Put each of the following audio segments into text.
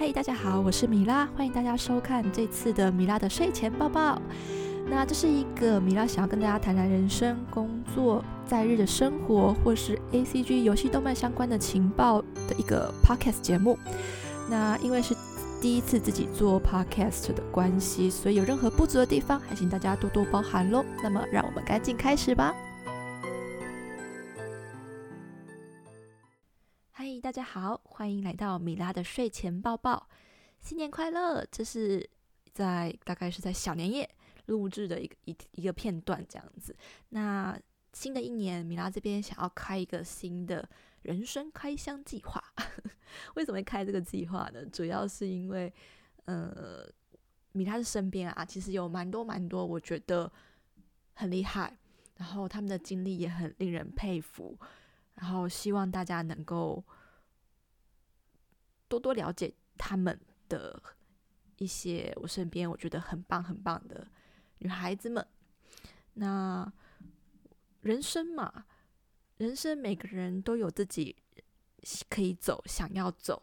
嗨，大家好，我是米拉，欢迎大家收看这次的米拉的睡前抱抱。那这是一个米拉想要跟大家谈谈人生、工作、在日的生活，或是 A C G 游戏、动漫相关的情报的一个 podcast 节目。那因为是第一次自己做 podcast 的关系，所以有任何不足的地方，还请大家多多包涵喽。那么，让我们赶紧开始吧。大家好，欢迎来到米拉的睡前抱抱，新年快乐！这是在大概是在小年夜录制的一个一一个片段这样子。那新的一年，米拉这边想要开一个新的人生开箱计划。为什么会开这个计划呢？主要是因为，呃，米拉的身边啊，其实有蛮多蛮多，我觉得很厉害，然后他们的经历也很令人佩服。然后希望大家能够多多了解他们的一些我身边我觉得很棒很棒的女孩子们。那人生嘛，人生每个人都有自己可以走、想要走、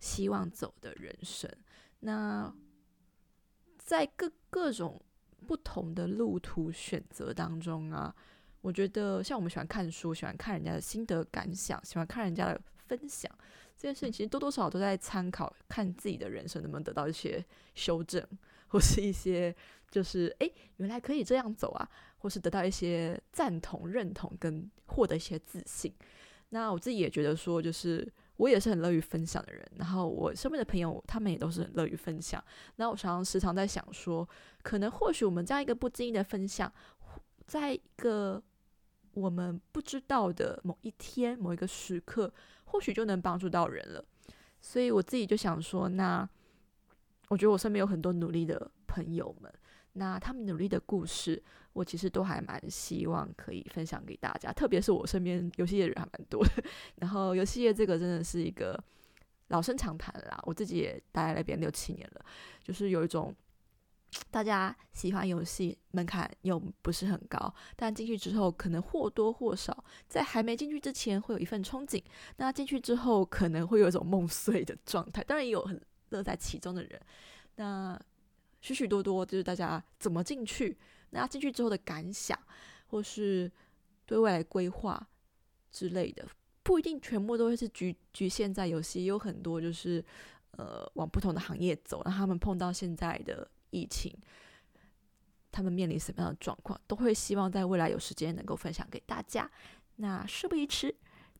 希望走的人生。那在各各种不同的路途选择当中啊。我觉得像我们喜欢看书，喜欢看人家的心得感想，喜欢看人家的分享，这件事情其实多多少少都在参考，看自己的人生能不能得到一些修正，或是一些就是哎，原来可以这样走啊，或是得到一些赞同、认同跟获得一些自信。那我自己也觉得说，就是我也是很乐于分享的人，然后我身边的朋友他们也都是很乐于分享。那我常常时常在想说，可能或许我们这样一个不经意的分享，在一个我们不知道的某一天、某一个时刻，或许就能帮助到人了。所以我自己就想说，那我觉得我身边有很多努力的朋友们，那他们努力的故事，我其实都还蛮希望可以分享给大家。特别是我身边游戏业人还蛮多的，然后游戏业这个真的是一个老生常谈啦。我自己也待在那边六七年了，就是有一种。大家喜欢游戏门槛又不是很高，但进去之后可能或多或少在还没进去之前会有一份憧憬，那进去之后可能会有一种梦碎的状态。当然也有很乐在其中的人，那许许多多就是大家怎么进去，那进去之后的感想，或是对未来规划之类的，不一定全部都会是局局限在游戏，有很多就是呃往不同的行业走，让他们碰到现在的。疫情，他们面临什么样的状况，都会希望在未来有时间能够分享给大家。那事不宜迟，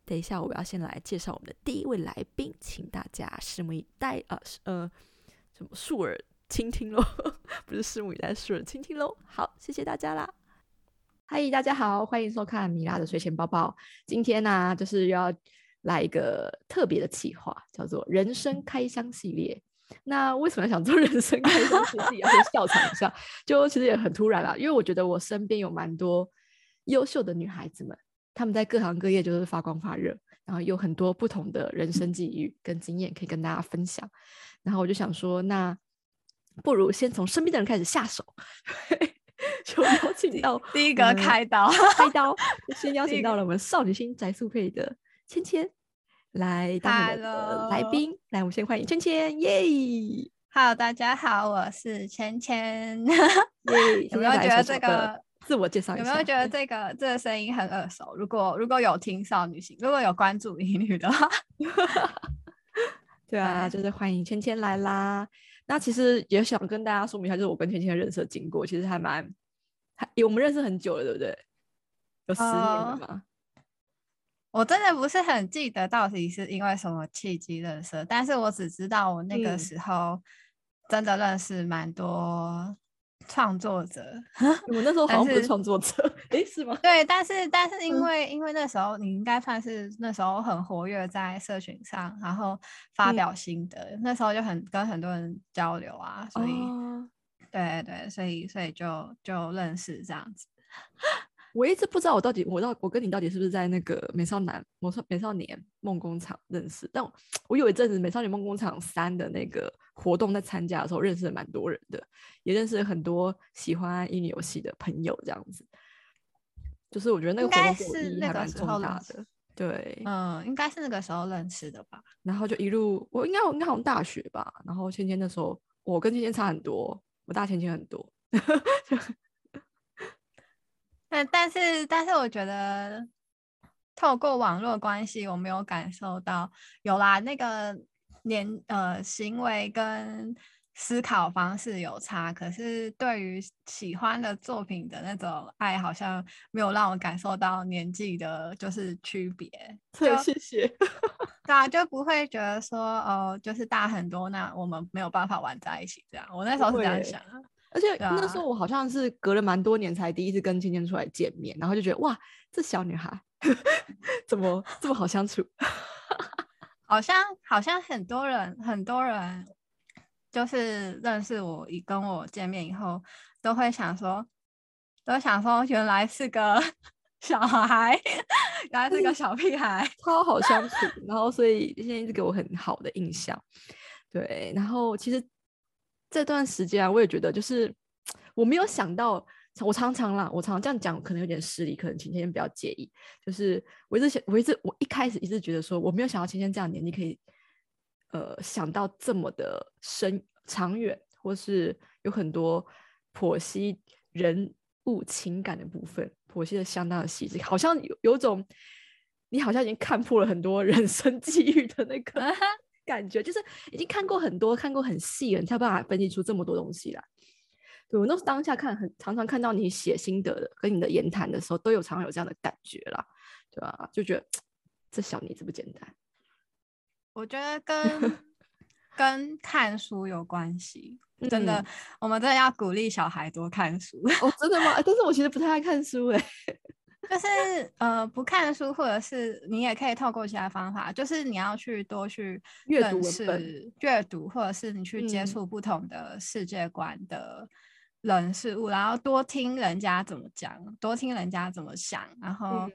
等一下我要先来介绍我们的第一位来宾，请大家拭目以待啊！呃，什么竖耳倾听喽？不是拭目以待，竖耳倾听喽。好，谢谢大家啦！嗨，大家好，欢迎收看米拉的睡前抱抱。今天呢，就是要来一个特别的企划，叫做“人生开箱系列”。那为什么想做人生 开箱？其实也要笑场一下，就其实也很突然啦。因为我觉得我身边有蛮多优秀的女孩子们，她们在各行各业就是发光发热，然后有很多不同的人生际遇跟经验可以跟大家分享。然后我就想说，那不如先从身边的人开始下手，就邀请到第一个开刀，开刀，先邀请到了我们少女心宅速配的芊芊。来当我们的来宾，来，我们先欢迎芊芊，耶！Hello，大家好，我是芊芊。有没有觉得这个自我介绍？有没有觉得这个这个声音很耳熟？如果如果有听少女心，如果有关注英女的话，对啊，就是欢迎芊芊来啦。那其实也想跟大家说明一下，就是我跟芊芊的认识经过，其实还蛮还我们认识很久了，对不对？有十年了吗？我真的不是很记得到底是因为什么契机认识，但是我只知道我那个时候真的认识蛮多创作者。我那时候好像不是创作者，诶，是吗？对，但是但是因为因为那时候你应该算是那时候很活跃在社群上，然后发表心得，那时候就很跟很多人交流啊，所以对对，所以所以就就认识这样子。我一直不知道我到底我到我跟你到底是不是在那个美少男美少美少年梦工厂认识，但我有一阵子美少年梦工厂三的那个活动在参加的时候，认识了蛮多人的，也认识了很多喜欢英语游戏的朋友，这样子。就是我觉得那个活动是那个时候大的。对，嗯，应该是那个时候认识的吧。然后就一路，我应该我应该好像大学吧。然后芊芊那时候，我跟芊芊差很多，我大芊芊很多。但但是但是，我觉得透过网络关系，我没有感受到有啦那个年呃行为跟。思考方式有差，可是对于喜欢的作品的那种爱，好像没有让我感受到年纪的就是区别。就谢谢。对啊，就不会觉得说哦，就是大很多，那我们没有办法玩在一起这样。我那时候是这样想。而且那时候我好像是隔了蛮多年才第一次跟芊芊出来见面，然后就觉得哇，这小女孩 怎么这么好相处？好像好像很多人很多人。就是认识我，一跟我见面以后，都会想说，都想说，原来是个 小孩，原来是个小屁孩，超好相处。然后，所以现在一直给我很好的印象。对，然后其实这段时间啊，我也觉得，就是我没有想到，我常常啦，我常常这样讲，可能有点失礼，可能晴天不要介意。就是我一直想，我一直我一开始一直觉得说，我没有想到晴天这样年纪可以。呃，想到这么的深长远，或是有很多剖析人物情感的部分，剖析的相当的细致，好像有有种你好像已经看破了很多人生 际遇的那个 感觉，就是已经看过很多，看过很细了，你才有办法分析出这么多东西来。对我那是当下看很常常看到你写心得的，跟你的言谈的时候，都有常常有这样的感觉啦，对吧？就觉得这小妮子不简单。我觉得跟 跟看书有关系，真的，我们真的要鼓励小孩多看书。哦，真的吗？但是我其实不太爱看书，哎，就是呃，不看书，或者是你也可以透过其他方法，就是你要去多去阅读阅读，或者是你去接触不同的世界观的人事物，然后多听人家怎么讲，多听人家怎么想，然后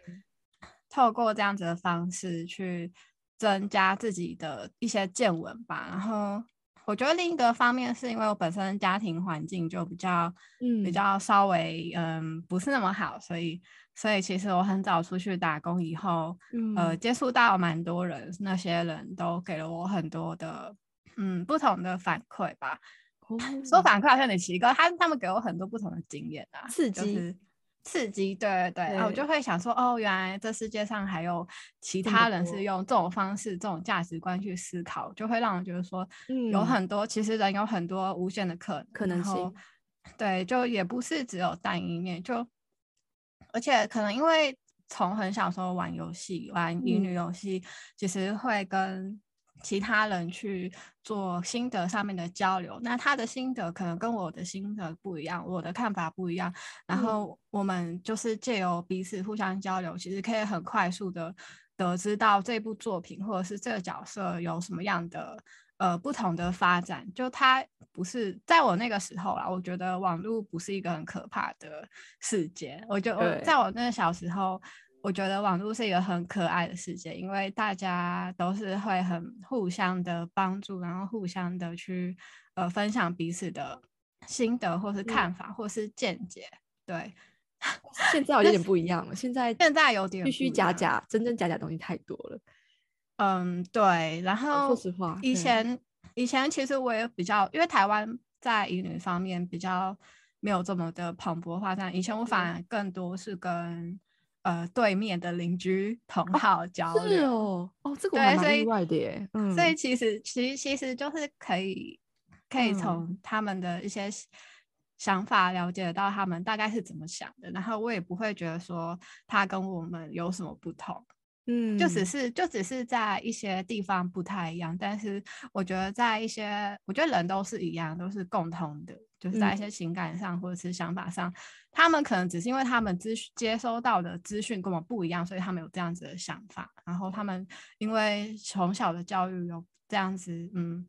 透过这样子的方式去。增加自己的一些见闻吧，然后我觉得另一个方面是因为我本身家庭环境就比较，嗯，比较稍微嗯不是那么好，所以所以其实我很早出去打工以后，呃，接触到蛮多人，那些人都给了我很多的嗯不同的反馈吧。说反馈好像有点奇怪，他他们给我很多不同的经验啊，刺激。刺激，对对对，然后我就会想说，哦，原来这世界上还有其他人是用这种方式、这种价值观去思考，就会让我觉得说，有很多其实人有很多无限的可可能性，对，就也不是只有单一面，就而且可能因为从很小时候玩游戏、玩乙女游戏，其实会跟。其他人去做心得上面的交流，那他的心得可能跟我的心得不一样，我的看法不一样，然后我们就是借由彼此互相交流，其实可以很快速的得知到这部作品或者是这个角色有什么样的呃不同的发展。就它不是在我那个时候啦，我觉得网络不是一个很可怕的世界，我就在我那个小时候。我觉得网络是一个很可爱的世界，因为大家都是会很互相的帮助，然后互相的去呃分享彼此的心得或是看法或是见解。对，现在有点不一样了。现在现在有点虚虚假假，真真假假东西太多了。嗯，对。然后说实话，以前以前其实我也比较，因为台湾在英语方面比较没有这么的蓬勃发展。以前我反而更多是跟呃，对面的邻居同好交流，是哦，哦，这个我还蛮意外的耶。嗯，所以其实，其实，其实就是可以，可以从他们的一些想法了解到他们大概是怎么想的，然后我也不会觉得说他跟我们有什么不同。嗯，就只是就只是在一些地方不太一样，但是我觉得在一些，我觉得人都是一样，都是共通的，就是在一些情感上或者是想法上，他们可能只是因为他们资接收到的资讯跟我们不一样，所以他们有这样子的想法。然后他们因为从小的教育有这样子，嗯，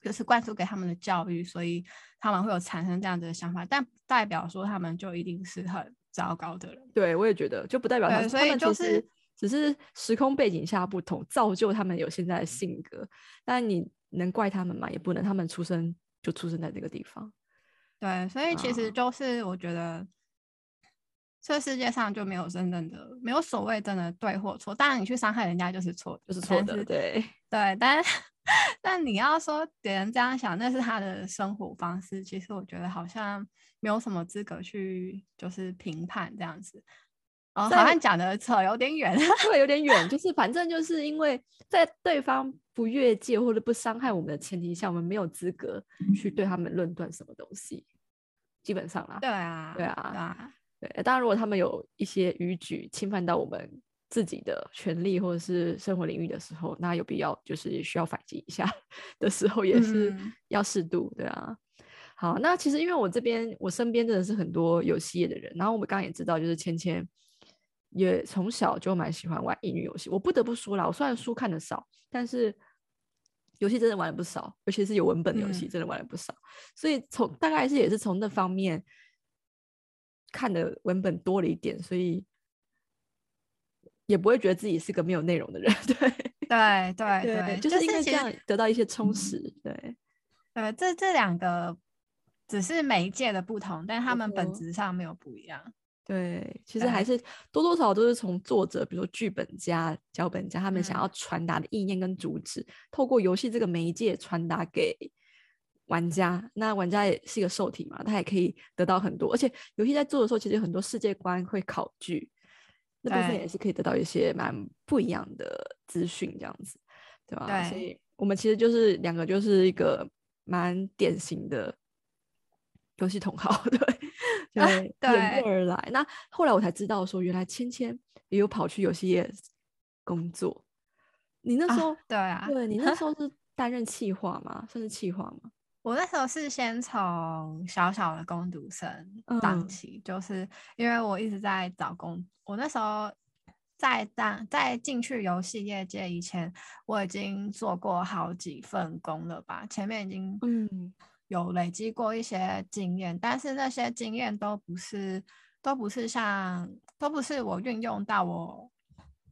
就是灌输给他们的教育，所以他们会有产生这样子的想法，但代表说他们就一定是很糟糕的人。对，我也觉得就不代表他们，所以就是。只是时空背景下不同，造就他们有现在的性格。但你能怪他们吗？也不能，他们出生就出生在这个地方。对，所以其实就是我觉得，这世界上就没有真正的，没有所谓真的对或错。当然，你去伤害人家就是错，就是错的，对对。但但你要说别人这样想，那是他的生活方式。其实我觉得好像没有什么资格去就是评判这样子。哦，好像讲的扯有点远，对，有点远。就是反正就是因为在对方不越界或者不伤害我们的前提下，我们没有资格去对他们论断什么东西。基本上啦，对啊，对啊。对，当然，如果他们有一些逾矩侵犯到我们自己的权利或者是生活领域的时候，那有必要就是需要反击一下的时候，也是要适度，对啊。好，那其实因为我这边我身边真的是很多有戏业的人，然后我们刚刚也知道，就是芊芊也从小就蛮喜欢玩英语游戏。我不得不说啦，我虽然书看的少，但是游戏真的玩了不少，尤其是有文本的游戏，真的玩了不少。所以从大概是也是从那方面。看的文本多了一点，所以也不会觉得自己是个没有内容的人。对对对对，就是因为这样得到一些充实。对对，这这两个只是媒介的不同，但他们本质上没有不一样。对，其实还是多多少少都是从作者，比如说剧本家、脚本家，他们想要传达的意念跟主旨，透过游戏这个媒介传达给。玩家，那玩家也是一个受体嘛，他也可以得到很多，而且游戏在做的时候，其实很多世界观会考据，那部分也是可以得到一些蛮不一样的资讯，这样子，对吧？对。所以我们其实就是两个，就是一个蛮典型的游戏同好，对，对，对。而来，那后来我才知道说，原来芊芊也有跑去游戏业工作。你那时候，对啊，对你那时候 是担任企划吗？算是企划吗？我那时候是先从小小的工读生当起，就是因为我一直在找工。我那时候在当在进去游戏业界以前，我已经做过好几份工了吧？前面已经嗯有累积过一些经验，但是那些经验都不是都不是像都不是我运用到我。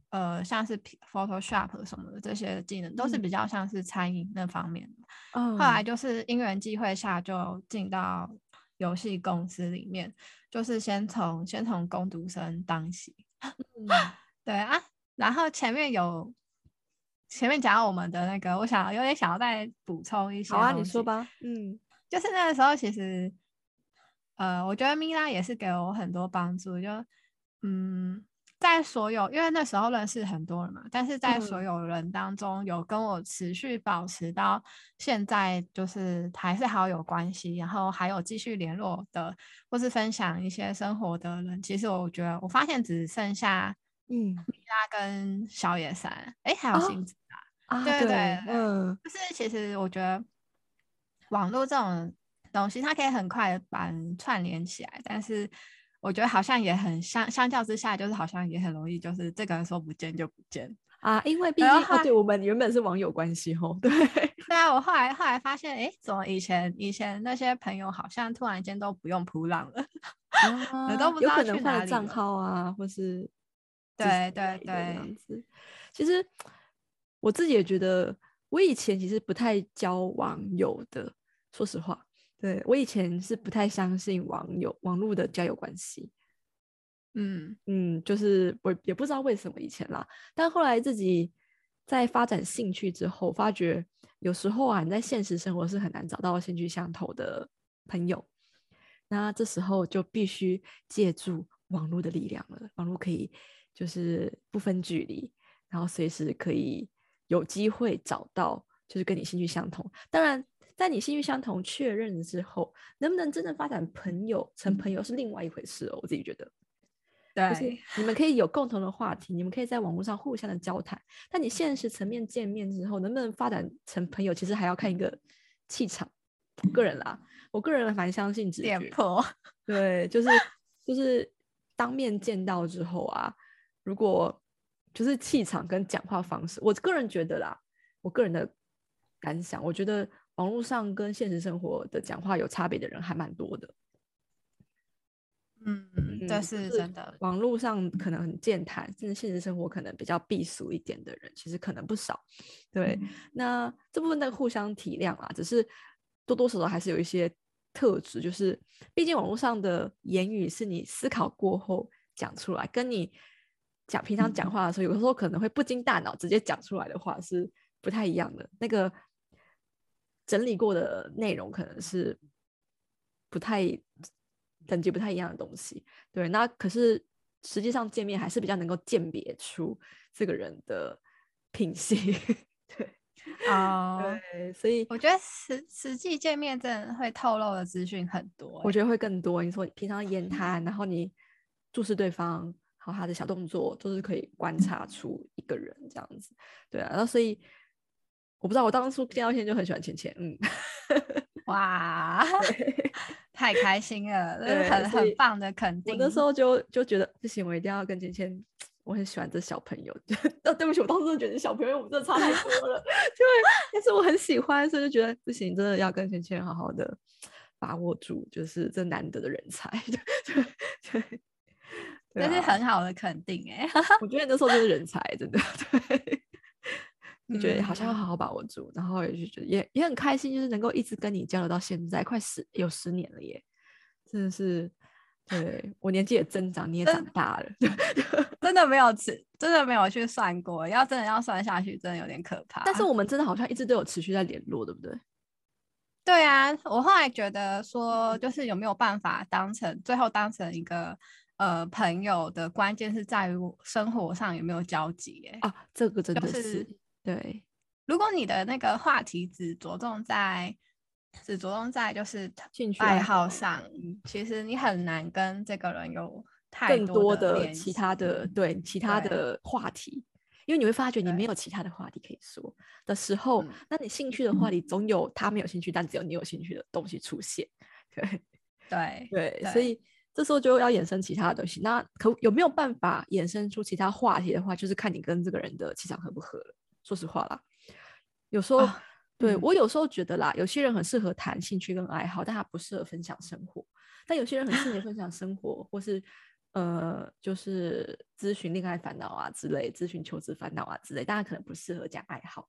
呃，像是 Photoshop 什么的这些技能，都是比较像是餐饮那方面的。后来就是因缘际会下，就进到游戏公司里面，就是先从先从工读生当起。对啊，然后前面有前面讲到我们的那个，我想有点想要再补充一些。好啊，你说吧。嗯，就是那个时候，其实呃，我觉得米拉也是给我很多帮助，就嗯。在所有，因为那时候认识很多人嘛，但是在所有人当中，有跟我持续保持到现在，就是还是好有关系，然后还有继续联络的，或是分享一些生活的人，其实我觉得我发现只剩下嗯，米拉跟小野山，哎，还有星子啊，对对对，嗯，就是其实我觉得网络这种东西，它可以很快把人串联起来，但是。我觉得好像也很相相较之下，就是好像也很容易，就是这个人说不见就不见啊。因为毕竟对我们原本是网友关系吼，对对啊。我后来后来发现，哎，怎么以前以前那些朋友好像突然间都不用扑浪了，都不知道去哪里账号啊，或是对对对这样子。其实我自己也觉得，我以前其实不太交网友的，说实话。对我以前是不太相信网友网络的交友关系，嗯嗯，就是我也不知道为什么以前啦，但后来自己在发展兴趣之后，发觉有时候啊，你在现实生活是很难找到兴趣相投的朋友，那这时候就必须借助网络的力量了。网络可以就是不分距离，然后随时可以有机会找到就是跟你兴趣相同，当然。在你兴趣相同确认之后，能不能真正发展朋友成朋友是另外一回事哦。我自己觉得，对，你们可以有共同的话题，你们可以在网络上互相的交谈。但你现实层面见面之后，能不能发展成朋友，其实还要看一个气场。个人啦，我个人蛮相信直觉。对，就是就是当面见到之后啊，如果就是气场跟讲话方式，我个人觉得啦，我个人的感想，我觉得。网络上跟现实生活的讲话有差别的人还蛮多的，嗯，这是真的。网络上可能很健谈，甚至现实生活可能比较避俗一点的人，其实可能不少。对，那这部分的互相体谅啊，只是多多少少还是有一些特质，就是毕竟网络上的言语是你思考过后讲出来，跟你讲平常讲话的时候，有的时候可能会不经大脑直接讲出来的话是不太一样的。那个整理过的内容可能是不太等级不太一样的东西。对，那可是实际上见面还是比较能够鉴别出这个人的品性。对。哦，对，所以我觉得实实际见面真的会透露的资讯很多，我觉得会更多。你说平常言谈，然后你注视对方，好他的小动作，都是可以观察出一个人这样子。对啊，然后所以我不知道，我当初见到现在就很喜欢芊芊，嗯，哇，太开心了，很很棒的肯定。我那时候就就觉得不行，我一定要跟芊芊。我很喜欢这小朋友，那，对不起，我当时真的觉得小朋友我们真的差太多了，就但是我很喜欢，所以就觉得不行，真的要跟芊芊好好的把握住，就是这难得的人才，对对对，这是很好的肯定哎，我觉得那时候就是人才，真的，对，就觉得好像要好好把握住，然后也就觉得也也很开心，就是能够一直跟你交流到现在，快十有十年了耶，真的是。对我年纪也增长，你也长大了，真的没有持，真的没有去算过。要真的要算下去，真的有点可怕。但是我们真的好像一直都有持续在联络，对不对？对啊，我后来觉得说，就是有没有办法当成最后当成一个呃朋友的关键是在于生活上有没有交集。哎啊，这个真的是对。如果你的那个话题只着重在。只着重在就是兴趣爱好上，其实你很难跟这个人有太多的其他的对其他的话题，因为你会发觉你没有其他的话题可以说的时候，那你兴趣的话题总有他没有兴趣，但只有你有兴趣的东西出现。对 对对，所以这时候就要衍生其他的东西。那可有没有办法衍生出其他话题的话，就是看你跟这个人的气场合不合了。说实话啦，有时候。对我有时候觉得啦，有些人很适合谈兴趣跟爱好，但他不适合分享生活；但有些人很适合分享生活，或是呃，就是咨询恋爱烦恼啊之类，咨询求职烦恼啊之类，但他可能不适合讲爱好。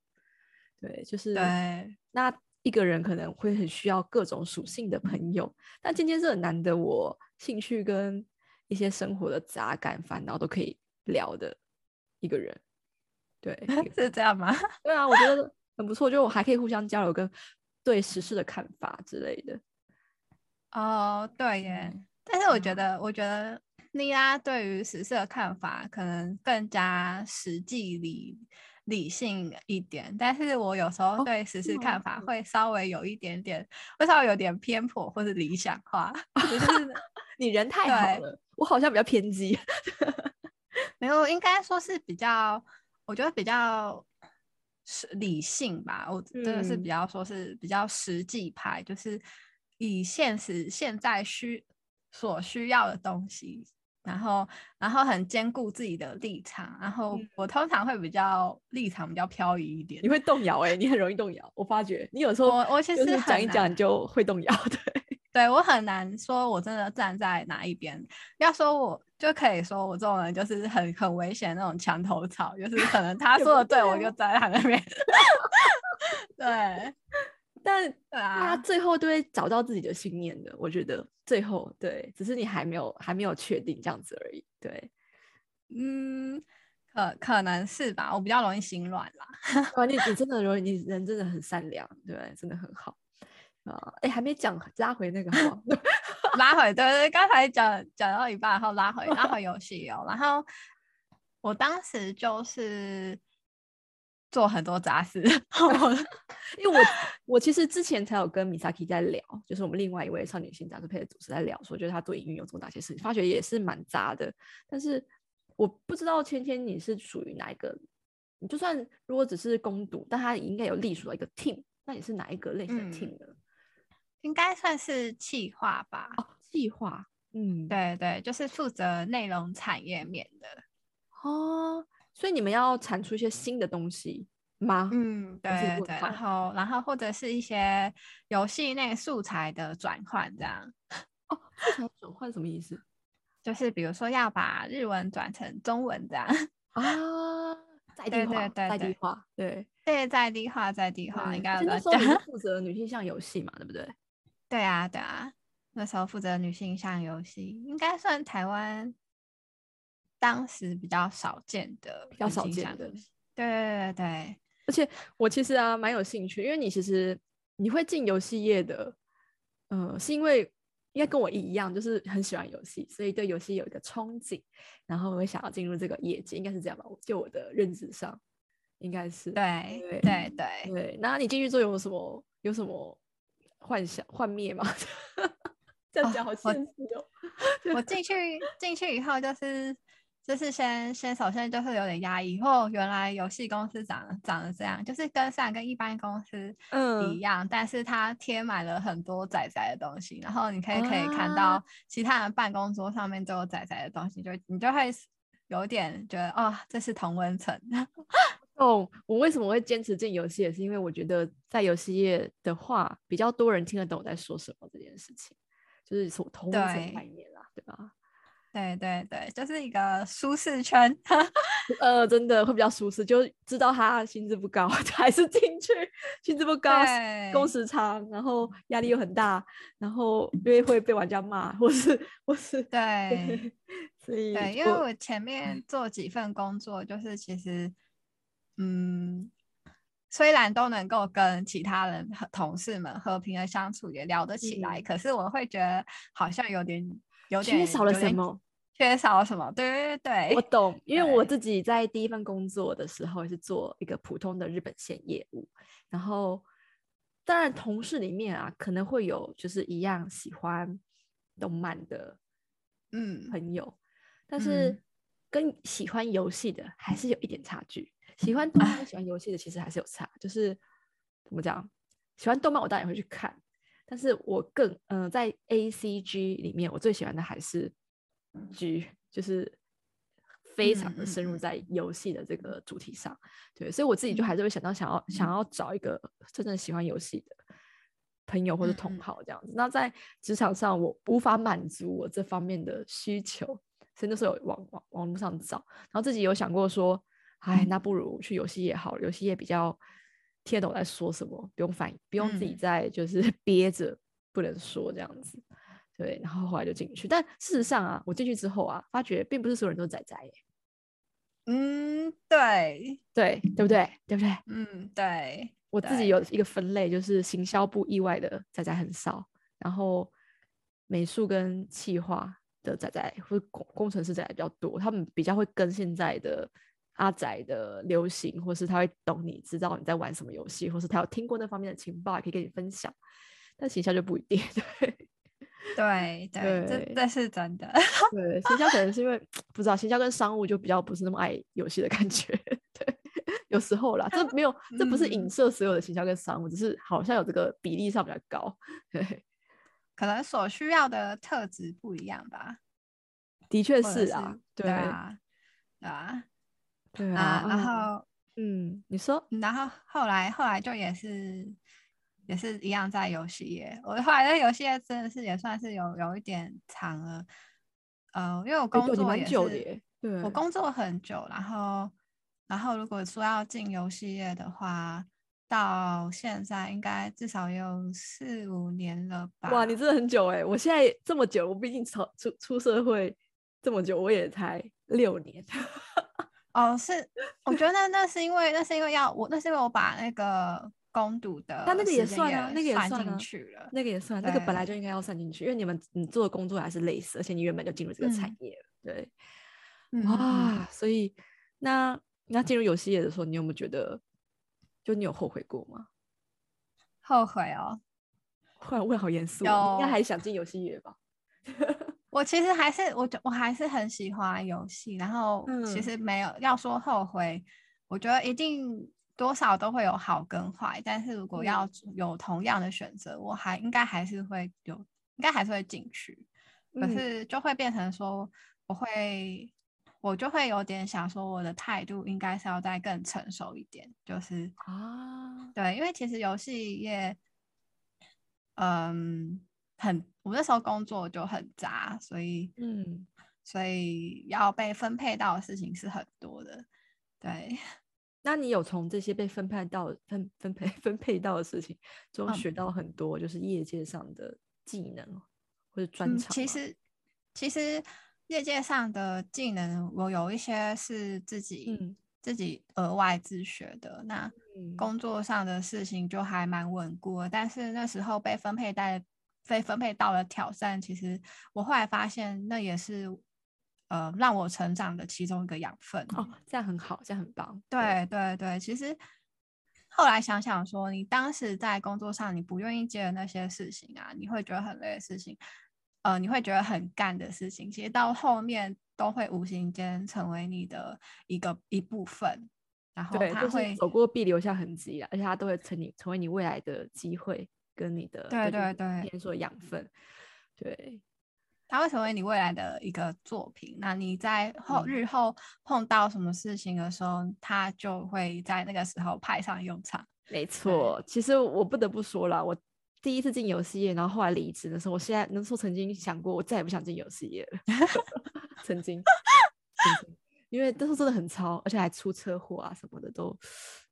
对，就是对。那一个人可能会很需要各种属性的朋友，但今天是很难得，我兴趣跟一些生活的杂感烦恼都可以聊的一个人。对，是这样吗？对啊，我觉得。很不错，就我还可以互相交流，跟对时事的看法之类的。哦，对耶。但是我觉得，我觉得妮拉对于时事的看法可能更加实际理理性一点。但是我有时候对时事看法会稍微有一点点，会稍微有点偏颇或是理想化。就是你人太好了，我好像比较偏激。没有，应该说是比较，我觉得比较。是理性吧，我真的是比较说是比较实际派，就是以现实现在需所需要的东西，然后然后很兼顾自己的立场，然后我通常会比较立场比较飘移一点。你会动摇哎，你很容易动摇，我发觉你有时候我我其实讲一讲就会动摇，对。对我很难说，我真的站在哪一边。要说我就可以说，我这种人就是很很危险那种墙头草，就是可能他说的对，我就站在他那边。对，但他最后都会找到自己的信念的。我觉得最后对，只是你还没有还没有确定这样子而已。对，嗯，可可能是吧，我比较容易心软啦。你你真的容易，你人真的很善良，对，真的很好。啊，哎，还没讲拉回那个，拉回，对对，刚才讲讲到一半，然后拉回拉回游戏哦，然后我当时就是做很多杂事，因为我我其实之前才有跟米萨 i 在聊，就是我们另外一位少女心杂志配的主持在聊，说觉得他做营运有做哪些事情，发觉也是蛮杂的，但是我不知道芊芊你是属于哪一个，你就算如果只是攻读，但他应该有隶属的一个 team，那你是哪一个类型的 team 呢？应该算是企划吧。哦，企划，嗯，对对，就是负责内容产业面的。哦，所以你们要产出一些新的东西吗？嗯，对对。然后，然后或者是一些游戏内素材的转换，这样。哦，素材转换什么意思？就是比如说要把日文转成中文这样。啊，在地化，在地化，对对，在地化，在地化，应该那时候你是 负责女性向游戏嘛，对不对？对啊，对啊，那时候负责女性向游戏，应该算台湾当时比较少见的，比较少见的。对对对对，而且我其实啊蛮有兴趣，因为你其实你会进游戏业的，呃，是因为应该跟我一样，就是很喜欢游戏，所以对游戏有一个憧憬，然后我会想要进入这个业界，应该是这样吧？就我的认知上，应该是对对对对对。那你进去之后有什么有什么幻想幻灭吗？这样讲好现实哦。我进去进去以后就是。就是先先首先就是有点压抑，哦原来游戏公司长长得这样，就是跟上跟一般公司一样，但是它贴满了很多仔仔的东西，然后你可以可以看到其他人办公桌上面都有仔仔的东西，就你就会有点觉得哦，这是同温层。哦，我为什么会坚持进游戏，也是因为我觉得在游戏业的话，比较多人听得懂我在说什么这件事情，就是从同温层概念啦，对吧？对对对，就是一个舒适圈，呃，真的会比较舒适，就知道他薪资不高，还是进去，薪资不高，工时长，然后压力又很大，然后因为会被玩家骂，或是或是对，所以对，因为我前面做几份工作，就是其实，嗯，虽然都能够跟其他人和同事们和平的相处，也聊得起来，可是我会觉得好像有点。有点缺少了什么？缺少了什么？对对对，我懂。因为我自己在第一份工作的时候是做一个普通的日本线业务，然后当然同事里面啊可能会有就是一样喜欢动漫的嗯朋友，但是跟喜欢游戏的还是有一点差距。喜欢动漫、喜欢游戏的其实还是有差，就是怎么讲？喜欢动漫我当然也会去看。但是我更嗯，在 A C G 里面，我最喜欢的还是 G，就是非常的深入在游戏的这个主题上，对，所以我自己就还是会想到想要想要找一个真正喜欢游戏的朋友或者同好这样子。那在职场上，我无法满足我这方面的需求，所以那时候网网网络上找，然后自己有想过说，哎，那不如去游戏业好，游戏业比较。听得懂在说什么，不用反应，不用自己在就是 憋着不能说这样子，对，然后后来就进去。但事实上啊，我进去之后啊，发觉并不是所有人都仔仔耶。嗯，对对对不对？对不对？嗯，对。我自己有一个分类，就是行销部意外的仔仔很少，然后美术跟企划的仔仔或工工程师仔仔比较多，他们比较会跟现在的。阿仔的流行，或是他会懂你，知道你在玩什么游戏，或是他有听过那方面的情报，也可以跟你分享。但行销就不一定，对 对对，这这是真的。对，行销可能是因为 不知道，行销跟商务就比较不是那么爱游戏的感觉。对，有时候啦，这没有，这不是影射所有的行销跟商务，只是好像有这个比例上比较高。对，可能所需要的特质不一样吧。的确是啊，对啊，啊。对啊，然后嗯，你说，然后后来后来就也是也是一样在游戏业，我后来在游戏业真的是也算是有有一点长了，呃，因为我工作也是，对，我工作很久，然后然后如果说要进游戏业的话，到现在应该至少有四五年了吧？哇，你真的很久哎！我现在这么久，我毕竟出出出社会这么久，我也才六年。哦，是，我觉得那那是因为那是因为要我那是因为我把那个攻读的，但那个也算啊，那个也算进去了，那个也算，那个本来就应该要算进去，因为你们你做的工作还是类似，而且你原本就进入这个产业了，对，哇，所以那那进入游戏业的时候，你有没有觉得，就你有后悔过吗？后悔哦，忽然问好严肃，应该还想进游戏业吧？我其实还是我，我还是很喜欢游戏。然后其实没有要说后悔，我觉得一定多少都会有好跟坏。但是如果要有同样的选择，我还应该还是会有，应该还是会进去。可是就会变成说，我会我就会有点想说，我的态度应该是要再更成熟一点。就是啊，对，因为其实游戏业，嗯。很，我那时候工作就很杂，所以，嗯，所以要被分配到的事情是很多的，对。那你有从这些被分配到分分配分配到的事情中学到很多，就是业界上的技能或者专长？其实，其实，业界上的技能，我有一些是自己自己额外自学的。那工作上的事情就还蛮稳固，但是那时候被分配在被分配到了挑战，其实我后来发现那也是呃让我成长的其中一个养分。哦，这样很好，这样很棒。对对对，其实后来想想说，你当时在工作上你不愿意接的那些事情啊，你会觉得很累的事情。呃，你会觉得很干的事情，其实到后面都会无形间成为你的一个一部分，然后它会走过必留下痕迹啊，而且它都会成你成为你未来的机会跟你的对对对连锁养分，对，它会成为你未来的一个作品。那你在后日后碰到什么事情的时候，它就会在那个时候派上用场。没错，其实我不得不说了，我。第一次进游戏业，然后后来离职的时候，我现在能说曾经想过，我再也不想进游戏业了。曾经，因为那时候真的很超，而且还出车祸啊什么的，都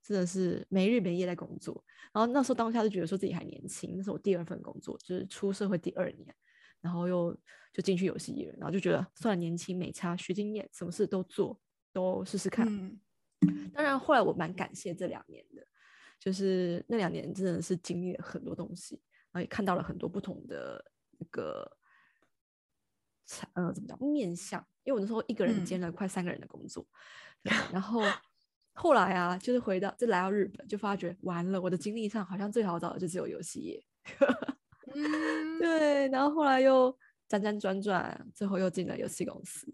真的是没日没夜在工作。然后那时候当下就觉得说自己还年轻，那是我第二份工作，就是出社会第二年，然后又就进去游戏业，然后就觉得算了，年轻没差，学经验，什么事都做，都试试看。当然后来我蛮感谢这两年的。就是那两年真的是经历了很多东西，然后也看到了很多不同的那个，呃，怎么讲面相？因为我那时候一个人兼了快三个人的工作，然后后来啊，就是回到就来到日本，就发觉完了，我的经历上好像最好找的就只有游戏业。对，然后后来又辗转转转，最后又进了游戏公司。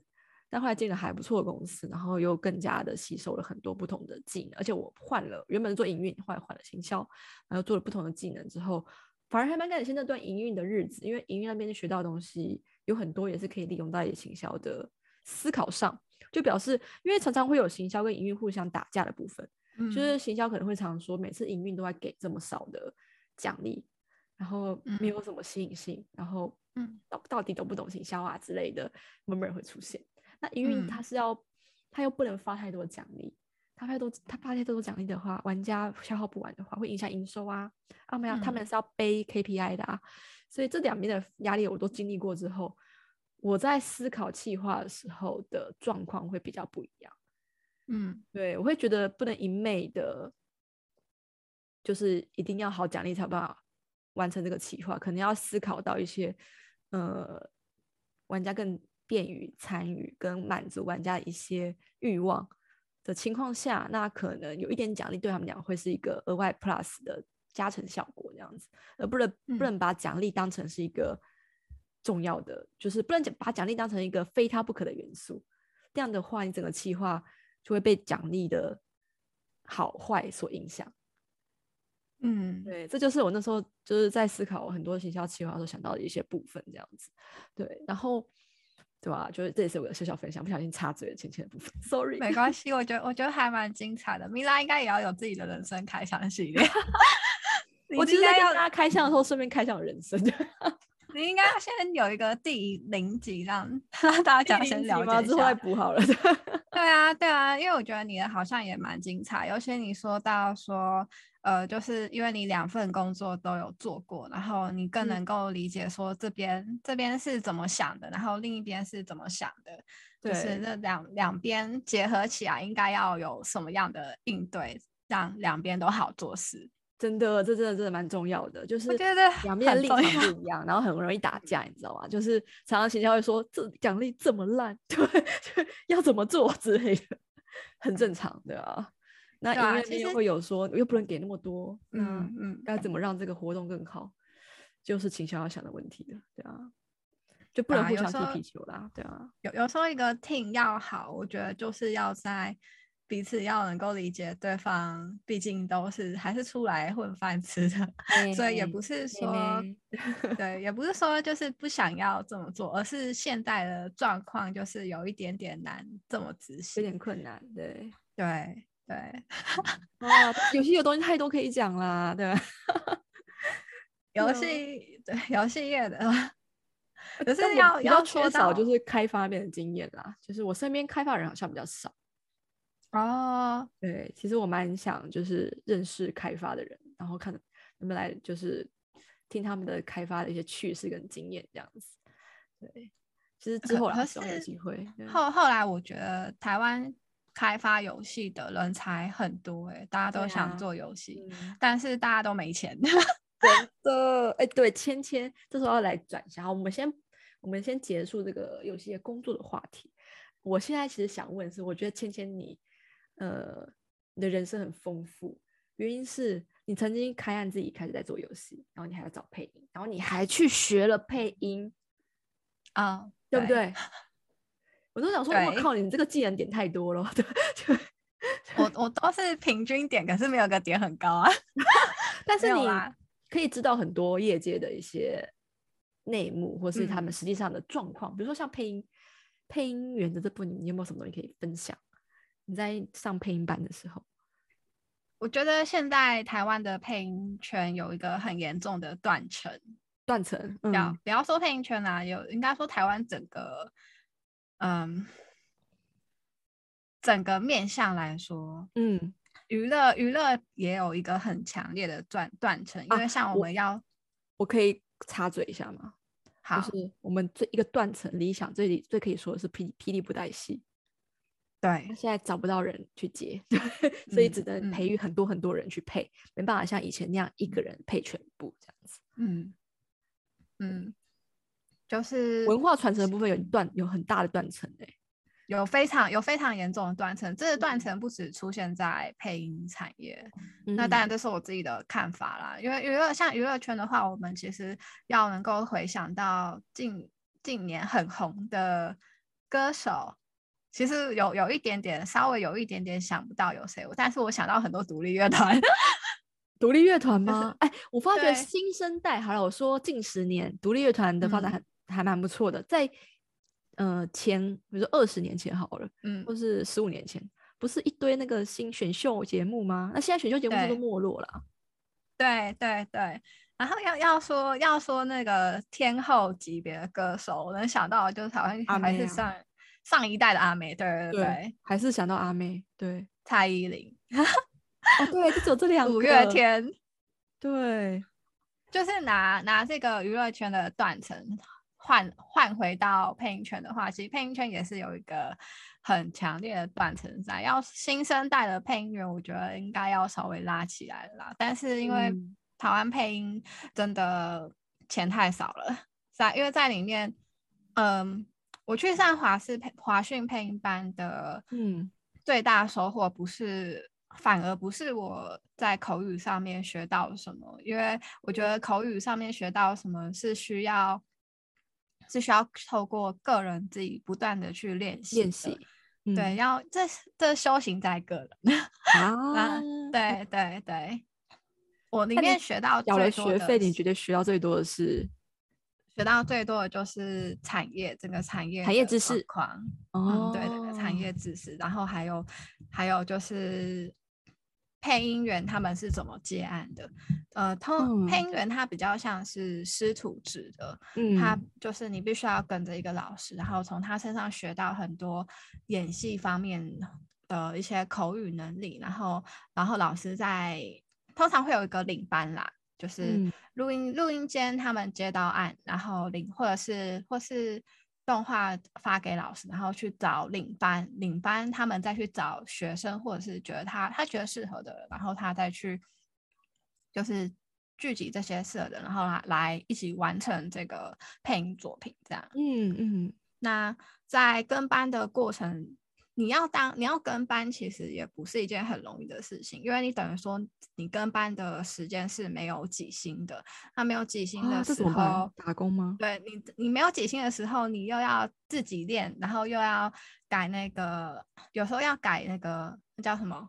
但后来进了还不错的公司，然后又更加的吸收了很多不同的技能，而且我换了原本做营运，后来换了行销，然后做了不同的技能之后，反而还蛮感谢那段营运的日子，因为营运那边学到的东西有很多也是可以利用到行销的思考上，就表示因为常常会有行销跟营运互相打架的部分，就是行销可能会常说每次营运都要给这么少的奖励，然后没有什么吸引性，然后嗯到到底懂不懂行销啊之类的闷闷会出现。那营运他是要，他又不能发太多奖励，他太多他发太多奖励的话，玩家消耗不完的话，会影响营收啊。啊没有，他们是要背 KPI 的啊，所以这两边的压力我都经历过之后，我在思考企划的时候的状况会比较不一样。嗯，对，我会觉得不能一昧的，就是一定要好奖励才有办法完成这个企划，可能要思考到一些呃玩家更。便于参与跟满足玩家一些欲望的情况下，那可能有一点奖励对他们讲会是一个额外 plus 的加成效果这样子，而不能不能把奖励当成是一个重要的，就是不能把奖励当成一个非他不可的元素。这样的话，你整个企划就会被奖励的好坏所影响。嗯，对，这就是我那时候就是在思考很多行销企划时候想到的一些部分这样子。对，然后。对吧？就是这也是我的小小分享，不小心插嘴了浅浅的部分，sorry。没关系，我觉得我觉得还蛮精彩的。米拉应该也要有自己的人生开箱系列。我今天要大家开箱的时候顺便开箱人生。你应该先有一个第零集，让 让大家先了解之后再补好了。对啊，对啊，因为我觉得你的好像也蛮精彩，尤其你说到说。呃，就是因为你两份工作都有做过，然后你更能够理解说这边这边是怎么想的，然后另一边是怎么想的，就是那两两边结合起来应该要有什么样的应对，让两边都好做事。真的，这真的真的蛮重要的，就是两边的立场不一样，然后很容易打架，你知道吗？就是常常学校会说这奖励这么烂，对，要怎么做之类的，很正常，的啊。那因为其实会有说，又不能给那么多，嗯嗯，该怎么让这个活动更好，就是秦霄要想的问题了，对啊，就不能互相踢皮球啦，对啊。有有时候一个 team 要好，我觉得就是要在彼此要能够理解对方，毕竟都是还是出来混饭吃的，所以也不是说，对，也不是说就是不想要这么做，而是现在的状况就是有一点点难这么执行，有点困难，对对。对，啊，游戏有东西太多可以讲啦，对吧？游戏对游戏业的，可是要要缺少就是开发面的经验啦。就是我身边开发人好像比较少哦。对，其实我蛮想就是认识开发的人，然后看能不能来就是听他们的开发的一些趣事跟经验这样子。对，其实之后还是有机会。后后来我觉得台湾开发游戏的人才很多，哎，大家都想做游戏，但是大家都没钱。真的，哎，对，芊芊，这时候要来转一下，我们先我们先结束这个游戏工作的话题。我现在其实想问是，我觉得芊芊你，呃，你的人生很丰富，原因是你曾经开案自己开始在做游戏，然后你还要找配音，然后你还去学了配音，啊，对不对？我都想说，我靠，你这个技能点太多了，对，我我都是平均点，可是没有个点很高啊。但是你可以知道很多业界的一些内幕，或是他们实际上的状况，比如说像配音。配音员的这部分，你有没有什么东西可以分享？你在上配音班的时候，我觉得现在台湾的配音圈有一个很严重的断层。断层，不要不要说配音圈啊，有应该说台湾整个，嗯，整个面向来说，嗯，娱乐娱乐也有一个很强烈的断断层，因为像我们要，我可以插嘴一下吗？好，就是我们这一个断层理想最最可以说的是霹霹雳布袋戏，对，现在找不到人去接，对所以只能培育很多很多人去配，没办法像以前那样一个人配全部这样子。嗯嗯，就是文化传承的部分有断有很大的断层诶。有非常有非常严重的断层，这个断层不止出现在配音产业，那当然这是我自己的看法啦。因为娱乐像娱乐圈的话，我们其实要能够回想到近近年很红的歌手，其实有有一点点稍微有一点点想不到有谁，但是我想到很多独立乐团，独立乐团吗？哎，我发觉新生代，好了，我说近十年独立乐团的发展还还蛮不错的，在。呃，前比如说二十年前好了，嗯，或是十五年前，不是一堆那个新选秀节目吗？那现在选秀节目都没落了。对对对，然后要要说要说那个天后级别的歌手，我能想到的就是好像还是上上一代的阿妹，对对对，还是想到阿妹，对，蔡依林，哦对，就只有这两 个。五月天，对，就是拿拿这个娱乐圈的断层。换换回到配音圈的话，其实配音圈也是有一个很强烈的断层在。要新生代的配音员，我觉得应该要稍微拉起来了。但是因为台湾配音真的钱太少了，在因为在里面，嗯，我去上华视配华讯配音班的，嗯，最大收获不是，反而不是我在口语上面学到什么，因为我觉得口语上面学到什么是需要。是需要透过个人自己不断的去练习，练习，对，要这这修行在个人 啊，对对对，我里面学到交了学费，你觉得学到最多的是？学到最多的就是产业，整个产业产业知识框，哦，对，整个产业知识，然后还有还有就是。配音员他们是怎么接案的？呃，通配音员他比较像是师徒制的，他就是你必须要跟着一个老师，然后从他身上学到很多演戏方面的一些口语能力，然后然后老师在通常会有一个领班啦，就是录音录音间他们接到案，然后领或者是或是。动画发给老师，然后去找领班，领班他们再去找学生，或者是觉得他他觉得适合的人，然后他再去就是聚集这些适合的，然后来来一起完成这个配音作品，这样。嗯嗯。那在跟班的过程。你要当你要跟班，其实也不是一件很容易的事情，因为你等于说你跟班的时间是没有几薪的。那没有几薪的时候，打工吗？对你，你没有几薪的时候，你又要自己练，然后又要改那个，有时候要改那个那叫什么？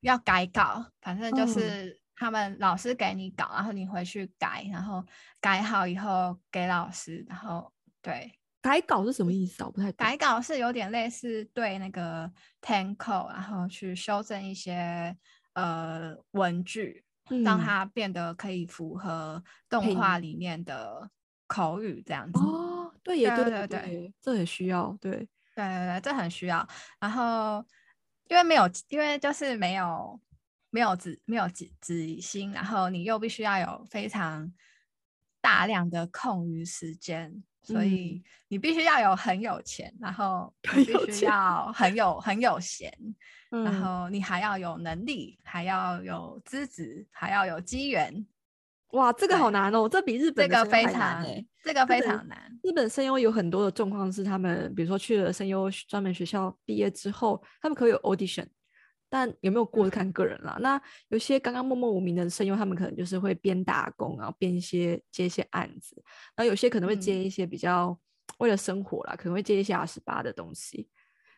要改稿，反正就是他们老师给你稿，然后你回去改，然后改好以后给老师，然后对。改稿是什么意思啊？我不太改稿是有点类似对那个 tanko，然后去修正一些呃文句，让它变得可以符合动画里面的口语这样子。哦，对，也对对对，这很需要，对对对对，这很需要。然后因为没有，因为就是没有没有止没有止止心，然后你又必须要有非常。大量的空余时间，所以你必须要有很有钱，然后 必须要很有很有闲，然后你还要有能力，还要有资质，还要有机缘。哇，这个好难哦！这比日本这个非常这个非常难。日本声优有很多的状况是，他们比如说去了声优专门学校毕业之后，他们可以有 audition，但有没有过看个人啦。那有些刚刚默默无名的声优，他们可能就是会边打工，然后边一些接一些案子，然后有些可能会接一些比较为了生活啦，可能会接一些二十八的东西，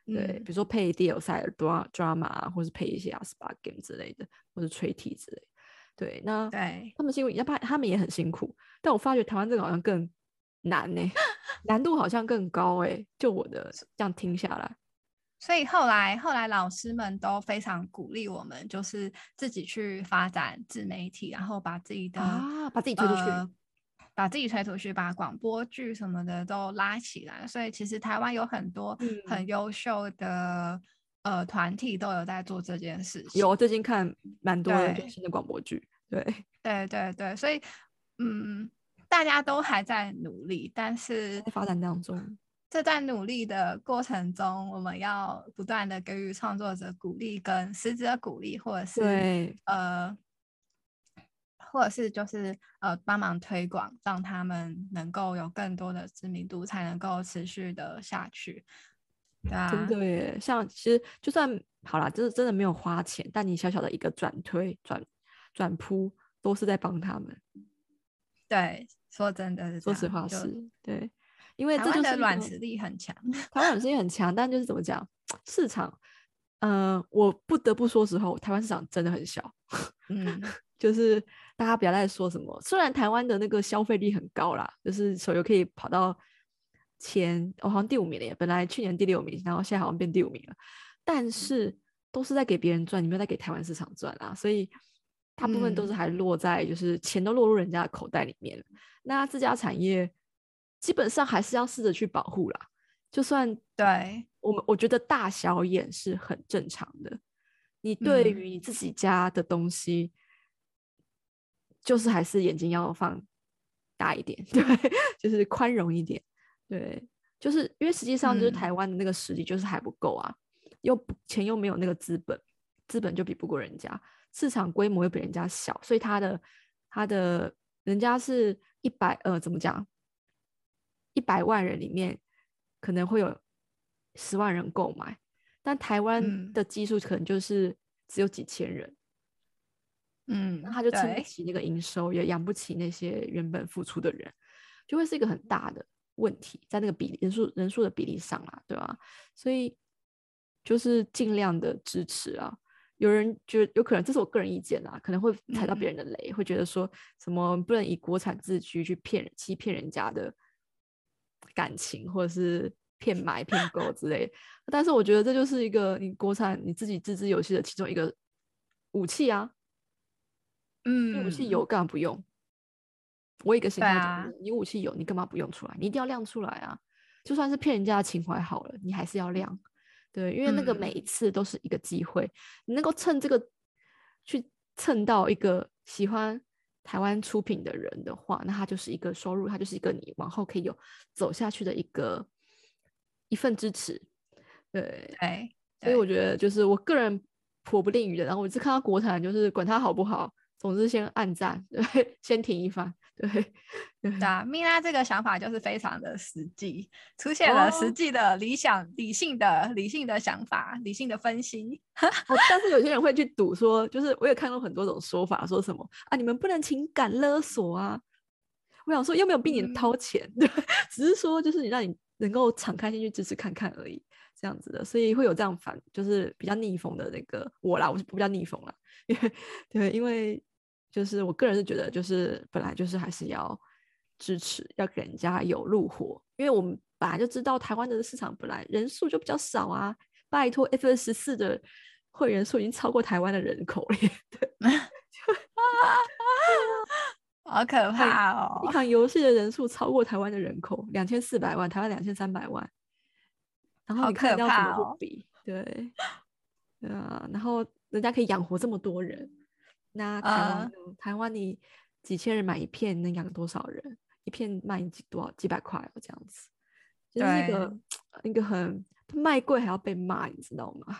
对，比如说配 DLC、drama，或是配一些二十八 game 之类的，或是吹替之类。对，那对他们辛苦，要不然他们也很辛苦。但我发觉台湾这个好像更难呢，难度好像更高哎。就我的这样听下来，所以后来后来老师们都非常鼓励我们，就是自己去发展自媒体，然后把自己的啊把自己推出去，把自己推出去，把广播剧什么的都拉起来。所以其实台湾有很多很优秀的。呃，团体都有在做这件事情。有，最近看蛮多新的广播剧。对，对，对，对，所以，嗯，大家都还在努力，但是在发展当中，这段努力的过程中，我们要不断的给予创作者鼓励跟实质的鼓励，或者是呃，或者是就是呃，帮忙推广，让他们能够有更多的知名度，才能够持续的下去。真的耶，像其实就算好了，就是真的没有花钱，但你小小的一个转推、转转铺，都是在帮他们。对，说真的，说实话是对，因为这就是软实力很强，台湾软实力很强，但就是怎么讲，市场，嗯，我不得不说实话，台湾市场真的很小。嗯，就是大家不要再说什么，虽然台湾的那个消费力很高啦，就是手游可以跑到。前我好像第五名了，本来去年第六名，然后现在好像变第五名了。但是都是在给别人赚，你没有在给台湾市场赚啊，所以大部分都是还落在就是钱都落入人家的口袋里面。那自家产业基本上还是要试着去保护啦。就算对我们，我觉得大小眼是很正常的。你对于你自己家的东西，就是还是眼睛要放大一点，对，就是宽容一点。对，就是因为实际上就是台湾的那个实力就是还不够啊，又钱又没有那个资本，资本就比不过人家，市场规模又比人家小，所以他的他的人家是一百呃怎么讲，一百万人里面可能会有十万人购买，但台湾的基数可能就是只有几千人，嗯，那他就撑不起那个营收，也养不起那些原本付出的人，就会是一个很大的。问题在那个比例人数人数的比例上啦，对吧？所以就是尽量的支持啊。有人觉得有可能，这是我个人意见啦，可能会踩到别人的雷，会觉得说什么不能以国产自居去骗人、欺骗人家的感情，或者是骗买、骗购之类。但是我觉得这就是一个你国产你自己自制游戏的其中一个武器啊。嗯，武器有干嘛不用？我一个心态，你武器有，你干嘛不用出来？你一定要亮出来啊！就算是骗人家的情怀好了，你还是要亮。对，因为那个每一次都是一个机会，你能够趁这个去蹭到一个喜欢台湾出品的人的话，那他就是一个收入，他就是一个你往后可以有走下去的一个一份支持。对，对，所以我觉得就是我个人颇不吝于的。然后我是看到国产，就是管它好不好，总之先按赞，对，先停一番。对，对啊，米拉这个想法就是非常的实际，出现了实际的理想、理性的、理性的想法、理性的分析。但是有些人会去赌说，就是我也看到很多种说法，说什么啊，你们不能情感勒索啊。我想说，又没有逼你掏钱，对，只是说就是你让你能够敞开心去支持看看而已，这样子的，所以会有这样反，就是比较逆风的那个我啦，我是不叫逆风啦，因为对，因为。就是我个人是觉得，就是本来就是还是要支持，要给人家有路活，因为我们本来就知道台湾的市场本来人数就比较少啊。拜托，F 十四的会员数已经超过台湾的人口了，对，好可怕哦！一款游戏的人数超过台湾的人口两千四百万，台湾两千三百万，然后你看要怎么去比？对，啊，然后人家可以养活这么多人。那台湾，台湾你几千人买一片，能养多少人？一片卖几多少几百块哦，这样子，就是一个 一个很卖贵还要被骂，你知道吗？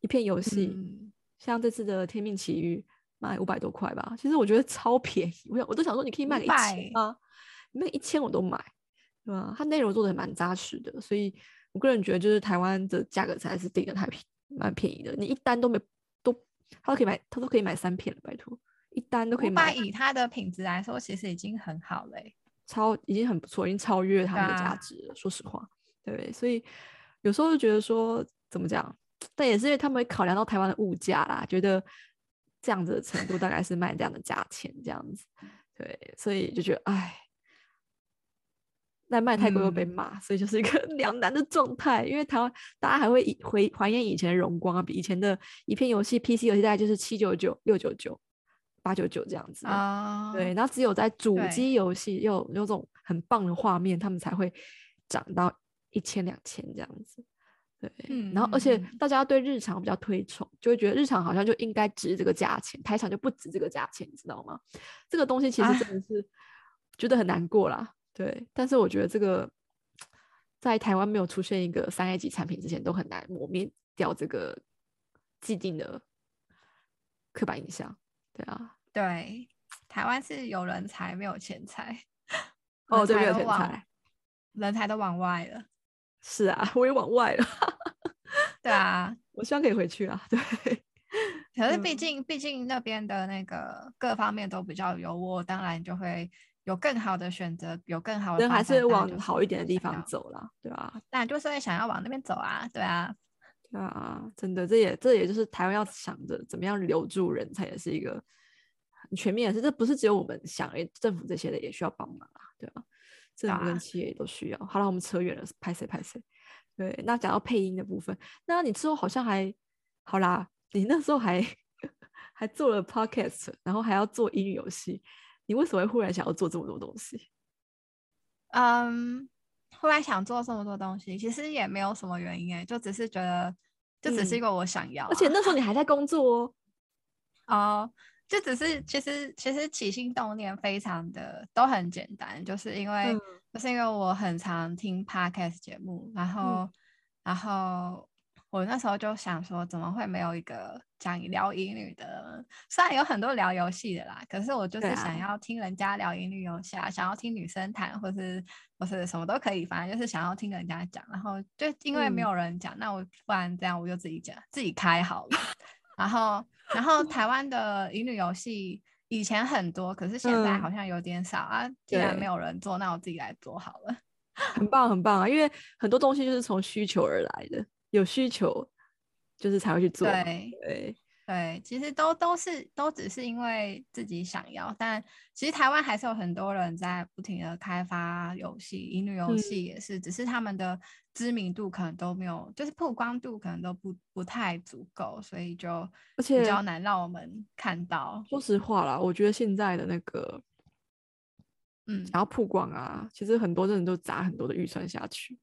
一片游戏，像这次的《天命奇遇》卖五百多块吧，其实我觉得超便宜。我想我都想说，你可以卖个一千吗？卖一千我都买，对吧？它内容做的蛮扎实的，所以我个人觉得，就是台湾的价格才是定的太便蛮便宜的。你一单都没都，他都可以买，他都可以买三片了，拜托。一单都可以买，以它的品质来说，其实已经很好了，超已经很不错，已经超越它的价值了。说实话，对，所以有时候就觉得说，怎么讲？但也是因为他们会考量到台湾的物价啦，觉得这样子的程度大概是卖这样的价钱，这样子，对，所以就觉得，哎，那卖太贵又被骂，所以就是一个 两难的状态。因为台湾大家还会以回怀念以前的荣光啊，比以前的一片游戏 PC 游戏大概就是七九九、六九九。八九九这样子啊，对，然后只有在主机游戏有有种很棒的画面，他们才会涨到一千两千这样子，对，然后而且大家对日常比较推崇，就会觉得日常好像就应该值这个价钱，台场就不值这个价钱，你知道吗？这个东西其实真的是觉得很难过啦，对，但是我觉得这个在台湾没有出现一个三 A 级产品之前，都很难磨灭掉这个既定的刻板印象。对啊，对，台湾是有人才没有钱财，哦，对，没有钱财，人才都往外了。是啊，我也往外了。对啊，我希望可以回去啊。对，可是毕竟毕竟那边的那个各方面都比较优渥，当然就会有更好的选择，有更好的。人还是往好一点的地方走啦，对吧？但就是会想要往那边走啊，对啊。啊，真的，这也这也就是台湾要想着怎么样留住人才，也是一个很全面的事。这不是只有我们想，哎，政府这些的也需要帮忙啊，对吧？政府跟企业都需要。好了，我们扯远了，拍谁拍谁。对，那讲到配音的部分，那你之后好像还好啦，你那时候还 还做了 podcast，然后还要做英语游戏，你为什么会忽然想要做这么多东西？嗯。忽然想做这么多东西，其实也没有什么原因哎，就只是觉得，就只是因为我想要。而且那时候你还在工作哦，哦，就只是其实其实起心动念非常的都很简单，就是因为就是因为我很常听 podcast 节目，然后然后。我那时候就想说，怎么会没有一个讲聊英语的？虽然有很多聊游戏的啦，可是我就是想要听人家聊英语游戏啊，想要听女生谈，或是或是什么都可以，反正就是想要听人家讲。然后就因为没有人讲，那我不然这样我就自己讲，自己开好了。然后然后台湾的英语游戏以前很多，可是现在好像有点少啊。既然没有人做，那我自己来做好了。很棒很棒啊，因为很多东西就是从需求而来的。有需求，就是才会去做。对对对，其实都都是都只是因为自己想要，但其实台湾还是有很多人在不停的开发游戏，音乐游戏也是，只是他们的知名度可能都没有，就是曝光度可能都不不太足够，所以就而且比较难让我们看到。说实话啦，我觉得现在的那个，嗯，想要曝光啊，其实很多人都砸很多的预算下去，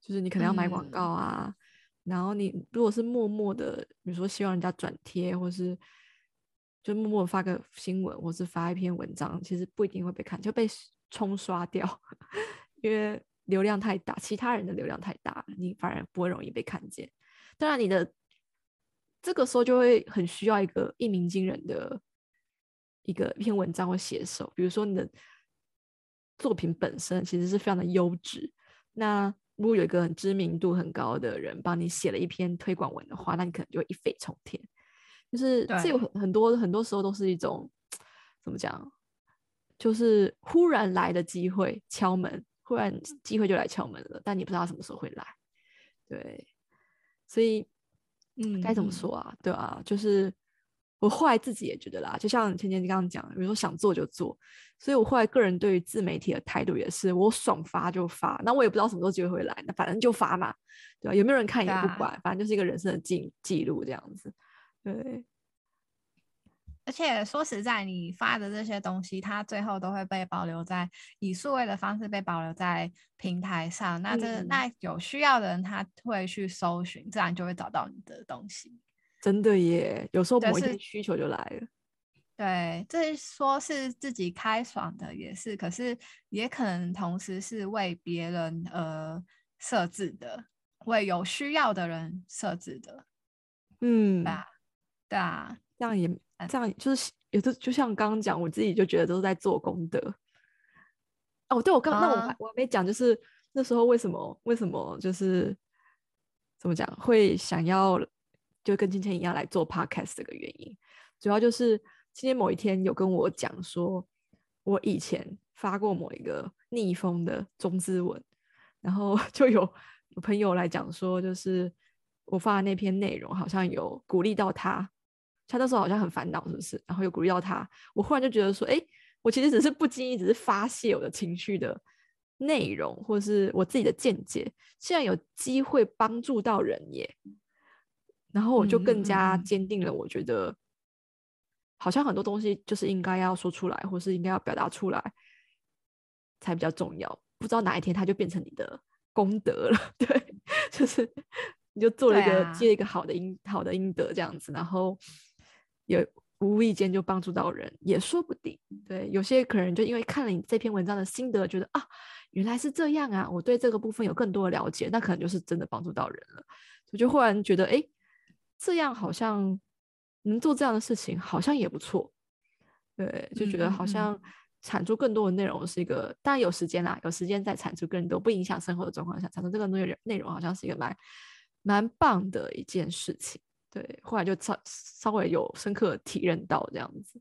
就是你可能要买广告啊。然后你如果是默默的，比如说希望人家转贴，或是就默默发个新闻，或是发一篇文章，其实不一定会被看，就被冲刷掉，因为流量太大，其他人的流量太大，你反而不会容易被看见。当然，你的这个时候就会很需要一个一鸣惊人的一个一篇文章或写手，比如说你的作品本身其实是非常的优质，那。如果有一个很知名度很高的人帮你写了一篇推广文的话，那你可能就会一飞冲天。就是这有很很多很多时候都是一种怎么讲，就是忽然来的机会敲门，忽然机会就来敲门了，但你不知道什么时候会来。对，所以嗯，该怎么说啊？对啊，就是。我后来自己也觉得啦，就像芊芊你刚刚讲，比如说想做就做，所以我后来个人对于自媒体的态度也是，我爽发就发，那我也不知道什么时候机会会来，那反正就发嘛，对吧？有没有人看也不管，反正就是一个人生的记记录这样子，对。而且说实在，你发的这些东西，它最后都会被保留在以数位的方式被保留在平台上，那这那有需要的人他会去搜寻，自然就会找到你的东西。真的耶，有时候某一天需求就来了。对，这说是自己开爽的也是，可是也可能同时是为别人而设置的，为有需要的人设置的。嗯，对啊，对啊，这样也这样，就是有的就像刚刚讲，我自己就觉得都是在做功德。哦，对，我刚那我还我还没讲，就是那时候为什么为什么就是怎么讲会想要就跟今天一样来做 podcast 这个原因，主要就是今天某一天有跟我讲说，我以前发过某一个逆风的中资文，然后 就有朋友来讲说，就是我发的那篇内容好像有鼓励到他，他那时候好像很烦恼，是不是？然后有鼓励到他，我忽然就觉得说，哎。我其实只是不经意，只是发泄我的情绪的内容，或是我自己的见解，竟然有机会帮助到人耶，然后我就更加坚定了，我觉得好像很多东西就是应该要说出来，或是应该要表达出来才比较重要。不知道哪一天它就变成你的功德了，对，就是你就做了一个接一个好的因好的因德这样子，然后也。无意间就帮助到人，也说不定。对，有些可能就因为看了你这篇文章的心得，觉得啊，原来是这样啊，我对这个部分有更多的了解，那可能就是真的帮助到人了。我就忽然觉得，哎，这样好像能做这样的事情，好像也不错。对，就觉得好像产出更多的内容是一个，当然有时间啦，有时间再产出更多不影响生活的状况下，产出这个内容内容，好像是一个蛮蛮棒的一件事情。对，后来就稍稍微有深刻体认到这样子。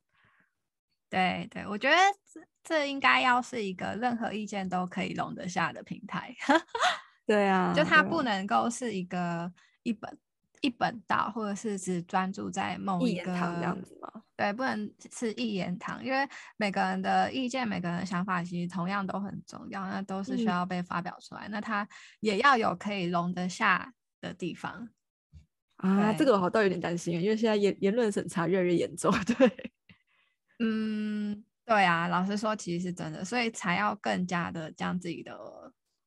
对对，我觉得这这应该要是一个任何意见都可以容得下的平台。对啊，就它不能够是一个一本一本道，或者是只专注在某一个这样子吗？对，不能是一言堂，因为每个人的意见、每个人的想法其实同样都很重要，那都是需要被发表出来。那它也要有可以容得下的地方。啊，这个我好倒有点担心啊，因为现在言言论审查越来越严重。对，嗯，对啊，老实说，其实是真的，所以才要更加的将自己的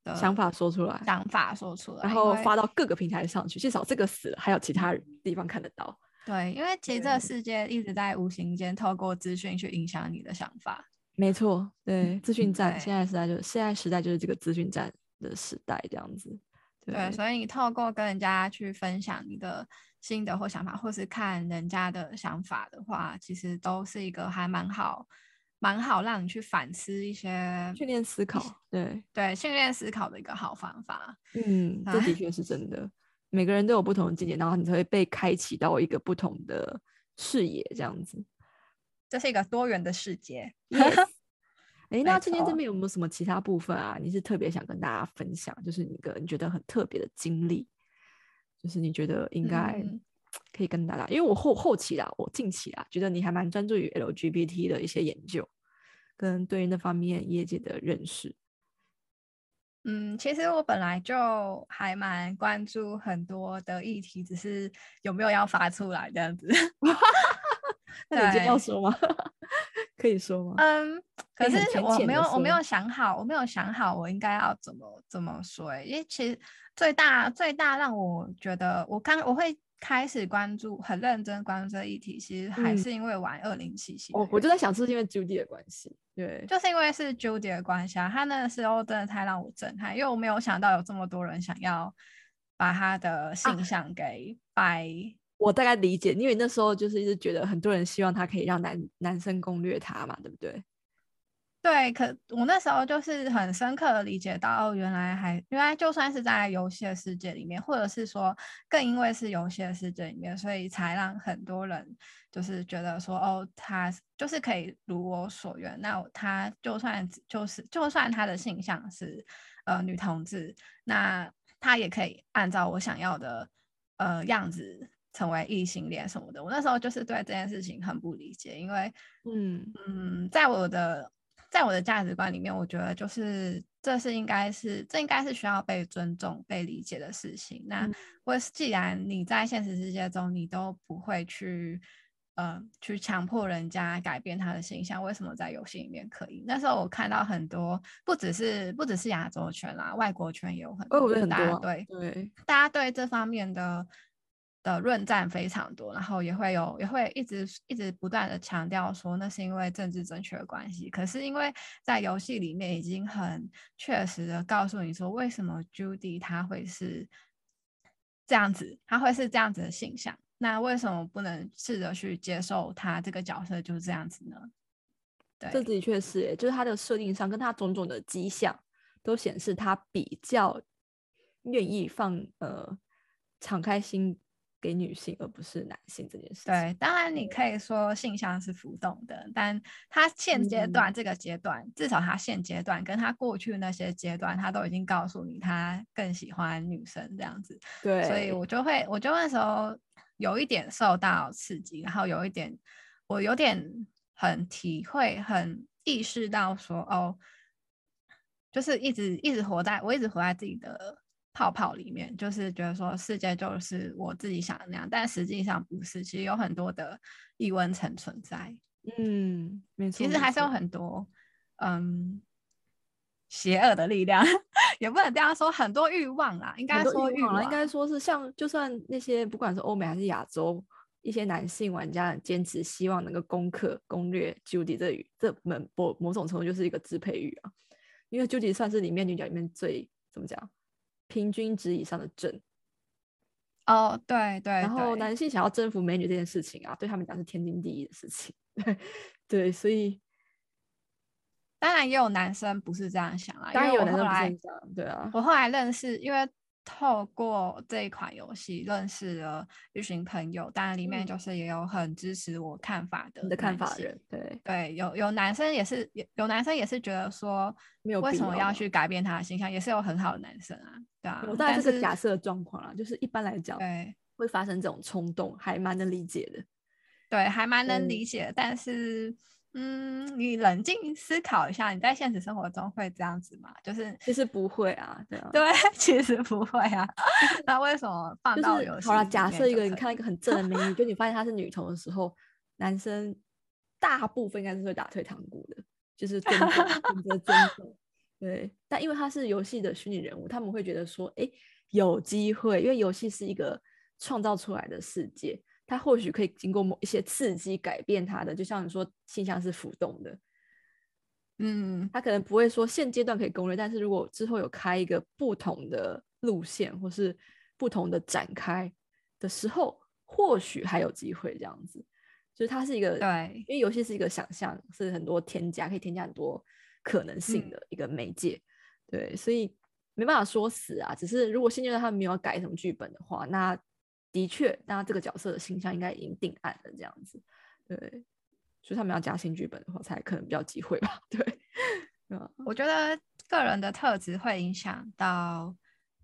的想法说出来，想法说出来，然后发到各个平台上去，至少这个死了，还有其他地方看得到。对，因为其实这个世界一直在无形间透过资讯去影响你的想法。没错，对，资讯站现在时代就是现在时代就是这个资讯站的时代，这样子。对，所以你透过跟人家去分享你的心得或想法，或是看人家的想法的话，其实都是一个还蛮好、蛮好让你去反思一些、训练思考。对对，训练思考的一个好方法。嗯，这的确是真的。每个人都有不同的境界，然后你才会被开启到一个不同的视野，这样子。这是一个多元的世界。哎，那今天这边有没有什么其他部分啊？你是特别想跟大家分享，就是一个你觉得很特别的经历，就是你觉得应该可以跟大家，因为我后后期啦，我近期啦，觉得你还蛮专注于 LGBT 的一些研究，跟对于那方面业界的认识。嗯，其实我本来就还蛮关注很多的议题，只是有没有要发出来这样子。那你要说吗？可以说吗？嗯，可是我没有，我没有想好，我没有想好我应该要怎么怎么说。因为其实最大最大让我觉得，我刚我会开始关注，很认真关注这议题，其实还是因为玩二零七七。哦，我就在想，是因为 Judy 的关系。对，就是因为是 Judy 的关系啊。他那个时候真的太让我震撼，因为我没有想到有这么多人想要把他的形象给掰。我大概理解，因为那时候就是一直觉得很多人希望他可以让男男生攻略他嘛，对不对？对，可我那时候就是很深刻的理解到，哦，原来还原来就算是在游戏的世界里面，或者是说更因为是游戏的世界里面，所以才让很多人就是觉得说，哦，他就是可以如我所愿。那他就算就是就算他的性向是呃女同志，那他也可以按照我想要的呃样子。成为异性恋什么的，我那时候就是对这件事情很不理解，因为，嗯嗯，在我的在我的价值观里面，我觉得就是这是应该是这应该是需要被尊重、被理解的事情。那我既然你在现实世界中你都不会去呃去强迫人家改变他的形象，为什么在游戏里面可以？那时候我看到很多，不只是不只是亚洲圈啦，外国圈也有很多，大家对对大家对这方面的。的论战非常多，然后也会有也会一直一直不断的强调说那是因为政治正确的关系。可是因为在游戏里面已经很确实的告诉你说，为什么 Judy 他会是这样子，他会是这样子的形象。那为什么不能试着去接受他这个角色就是这样子呢？对，这的确是，就是他的设定上跟他种种的迹象都显示他比较愿意放呃敞开心。给女性而不是男性这件事，对，当然你可以说性向是浮动的，但他现阶段这个阶段，至少他现阶段跟他过去那些阶段，他都已经告诉你他更喜欢女生这样子，对，所以我就会，我就那时候有一点受到刺激，然后有一点，我有点很体会，很意识到说，哦，就是一直一直活在我一直活在自己的。泡泡里面，就是觉得说世界就是我自己想的那样，但实际上不是。其实有很多的异温层存在。嗯，没错。其实还是有很多嗯邪恶的力量，也不能这样说，很多欲望啦。应该说欲望，应该说是像，就算那些不管是欧美还是亚洲一些男性玩家，坚持希望能够攻克、攻略 Judy 这语，这门某某种程度就是一个支配欲啊。因为 Judy 算是里面女角里面最怎么讲？平均值以上的正。哦，对对，然后男性想要征服美女这件事情啊，对他们讲是天经地义的事情，对，所以当然也有男生不是这样想啊，当然有男生不是这样，对啊，我后来认识，因为。透过这一款游戏认识了一群朋友，当然里面就是也有很支持我看法的的看法的人，对。对，有有男生也是有有男生也是觉得说没有为什么要去改变他的形象，也是有很好的男生啊，对啊，我。当然这个假设状况啊，就是一般来讲对。会发生这种冲动，还蛮能理解的，对，还蛮能理解，但是。嗯，你冷静思考一下，你在现实生活中会这样子吗？就是其实不会啊，对啊，对，其实不会啊。那为什么放到游戏？好了，假设一个你看一个很正的美女，就你发现她是女同的时候，男生大部分应该是会打退堂鼓的，就是尊重，选择尊重。对，但因为她是游戏的虚拟人物，他们会觉得说，哎，有机会，因为游戏是一个创造出来的世界。他或许可以经过某一些刺激改变他的，就像你说，性向是浮动的，嗯，他可能不会说现阶段可以攻略，但是如果之后有开一个不同的路线或是不同的展开的时候，或许还有机会这样子。就是它是一个对，因为游戏是一个想象，是很多添加可以添加很多可能性的一个媒介，对，所以没办法说死啊。只是如果现阶段他没有改什么剧本的话，那。的确，那这个角色的形象应该已经定案了，这样子，对，所以他们要加新剧本的话，才可能比较机会吧，对，我觉得个人的特质会影响到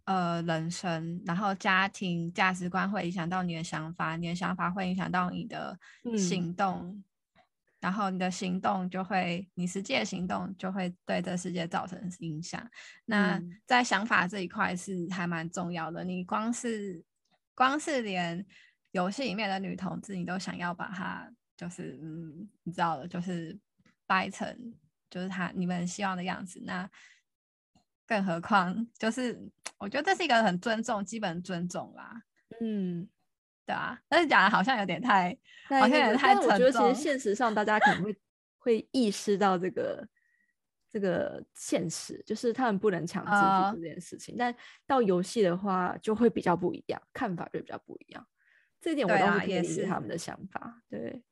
呃人生，然后家庭价值观会影响到你的想法，你的想法会影响到你的行动，然后你的行动就会，你实际的行动就会对这世界造成影响。那在想法这一块是还蛮重要的，你光是。光是连游戏里面的女同志，你都想要把她，就是嗯，你知道的，就是掰成就是她你们希望的样子。那更何况，就是我觉得这是一个很尊重、基本尊重啦。嗯，对啊。但是讲的好像有点太，好像有点太沉重。我觉得其实现实上，大家可能会会意识到这个。这个现实就是他们不能强制去做这件事情，但到游戏的话就会比较不一样，看法就比较不一样。这一点我倒是可以理解他们的想法，对，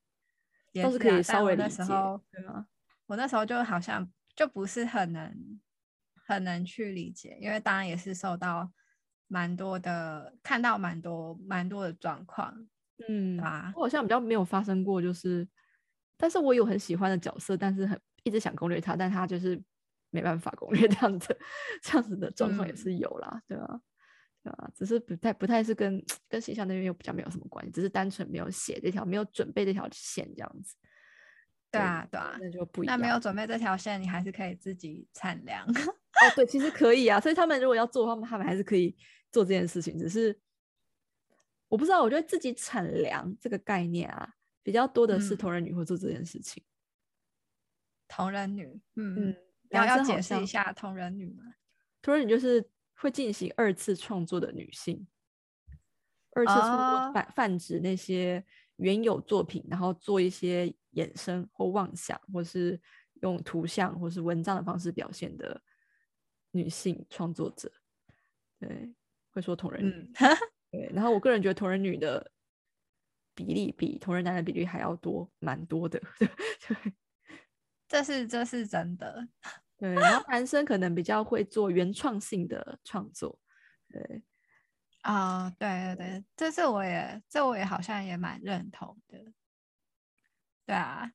都是可以稍微理解，对吗？我那时候就好像就不是很能很能去理解，因为当然也是受到蛮多的看到蛮多蛮多的状况，嗯啊，我好像比较没有发生过，就是，但是我有很喜欢的角色，但是很。一直想攻略他，但他就是没办法攻略 这样子，这样子的状况也是有啦，对吧？对吧？只是不太不太是跟跟形象那边又比较没有什么关系，只是单纯没有写这条，没有准备这条线这样子。对啊，对啊，那就不一样。那没有准备这条线，你还是可以自己产粮。哦，对，其实可以啊。所以他们如果要做他们，他们还是可以做这件事情。只是我不知道，我觉得自己产粮这个概念啊，比较多的是同人女会做这件事情。同人女，嗯嗯，要要解释一下同人女吗？同人女就是会进行二次创作的女性。二次创作泛泛指那些原有作品，然后做一些衍生或妄想，或是用图像或是文章的方式表现的女性创作者。对，会说同人女。对，然后我个人觉得同人女的比例比同人男的比例还要多，蛮多的。对，这是这是真的。对，然后男生可能比较会做原创性的创作。对。啊，对对对，这是我也，这我也好像也蛮认同的。对啊，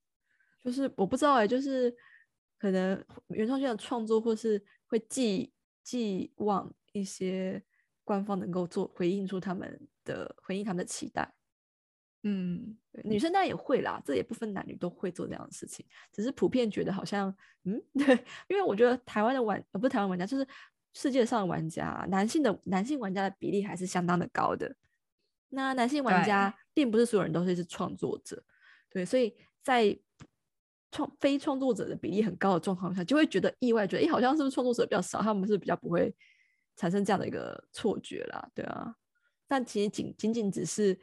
就是我不知道哎，就是可能原创性的创作，或是会寄寄望一些官方能够做回应出他们的回应他们的期待。嗯，女生当然也会啦，这也不分男女都会做这样的事情，只是普遍觉得好像，嗯，对，因为我觉得台湾的玩，呃，不是台湾玩家，就是。世界上玩家，男性的男性玩家的比例还是相当的高的。那男性玩家并不是所有人都是是创作者，对，所以在创非创作者的比例很高的状况下，就会觉得意外，觉得哎，好像是不是创作者比较少，他们是比较不会产生这样的一个错觉啦，对啊。但其实仅仅仅只是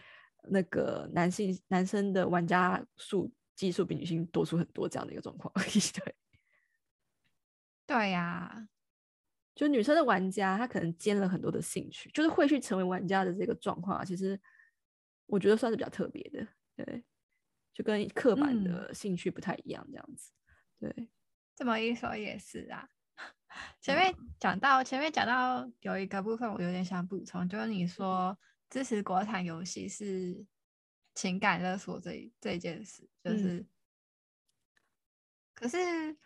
那个男性男生的玩家数基数比女性多出很多这样的一个状况而已，对。对呀。就女生的玩家，她可能兼了很多的兴趣，就是会去成为玩家的这个状况啊，其实我觉得算是比较特别的，对，就跟刻板的兴趣不太一样这样子，对，这么一说也是啊。前面讲到前面讲到有一个部分，我有点想补充，就是你说支持国产游戏是情感勒索这这一件事，就是，可是。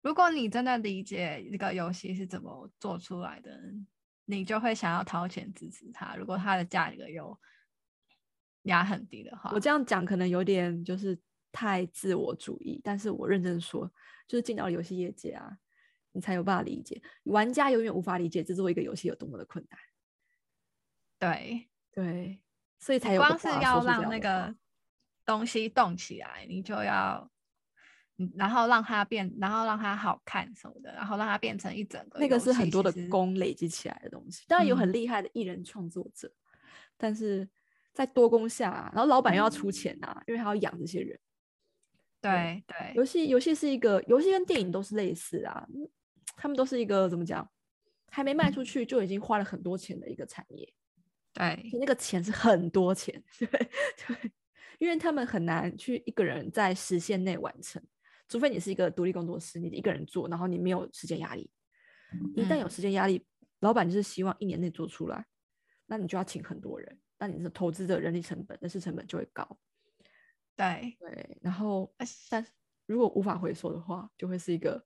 如果你真的理解这个游戏是怎么做出来的，你就会想要掏钱支持它。如果它的价格又压很低的话，我这样讲可能有点就是太自我主义，但是我认真说，就是进到游戏业界啊，你才有办法理解，玩家永远无法理解制作一个游戏有多么的困难。对对，所以才有光是要让那个东西动起来，你就要。然后让它变，然后让它好看什么的，然后让它变成一整个。那个是很多的功累积起来的东西。当然有很厉害的艺人创作者，但是在多工下，然后老板又要出钱啊，因为他要养这些人。对对，游戏游戏是一个游戏跟电影都是类似啊，他们都是一个怎么讲，还没卖出去就已经花了很多钱的一个产业。对，那个钱是很多钱，对对，因为他们很难去一个人在时限内完成。除非你是一个独立工作室，你一个人做，然后你没有时间压力。一旦有时间压力，老板就是希望一年内做出来，那你就要请很多人，那你的投资的人力成本、人事成本就会高。对对，然后但如果无法回收的话，就会是一个，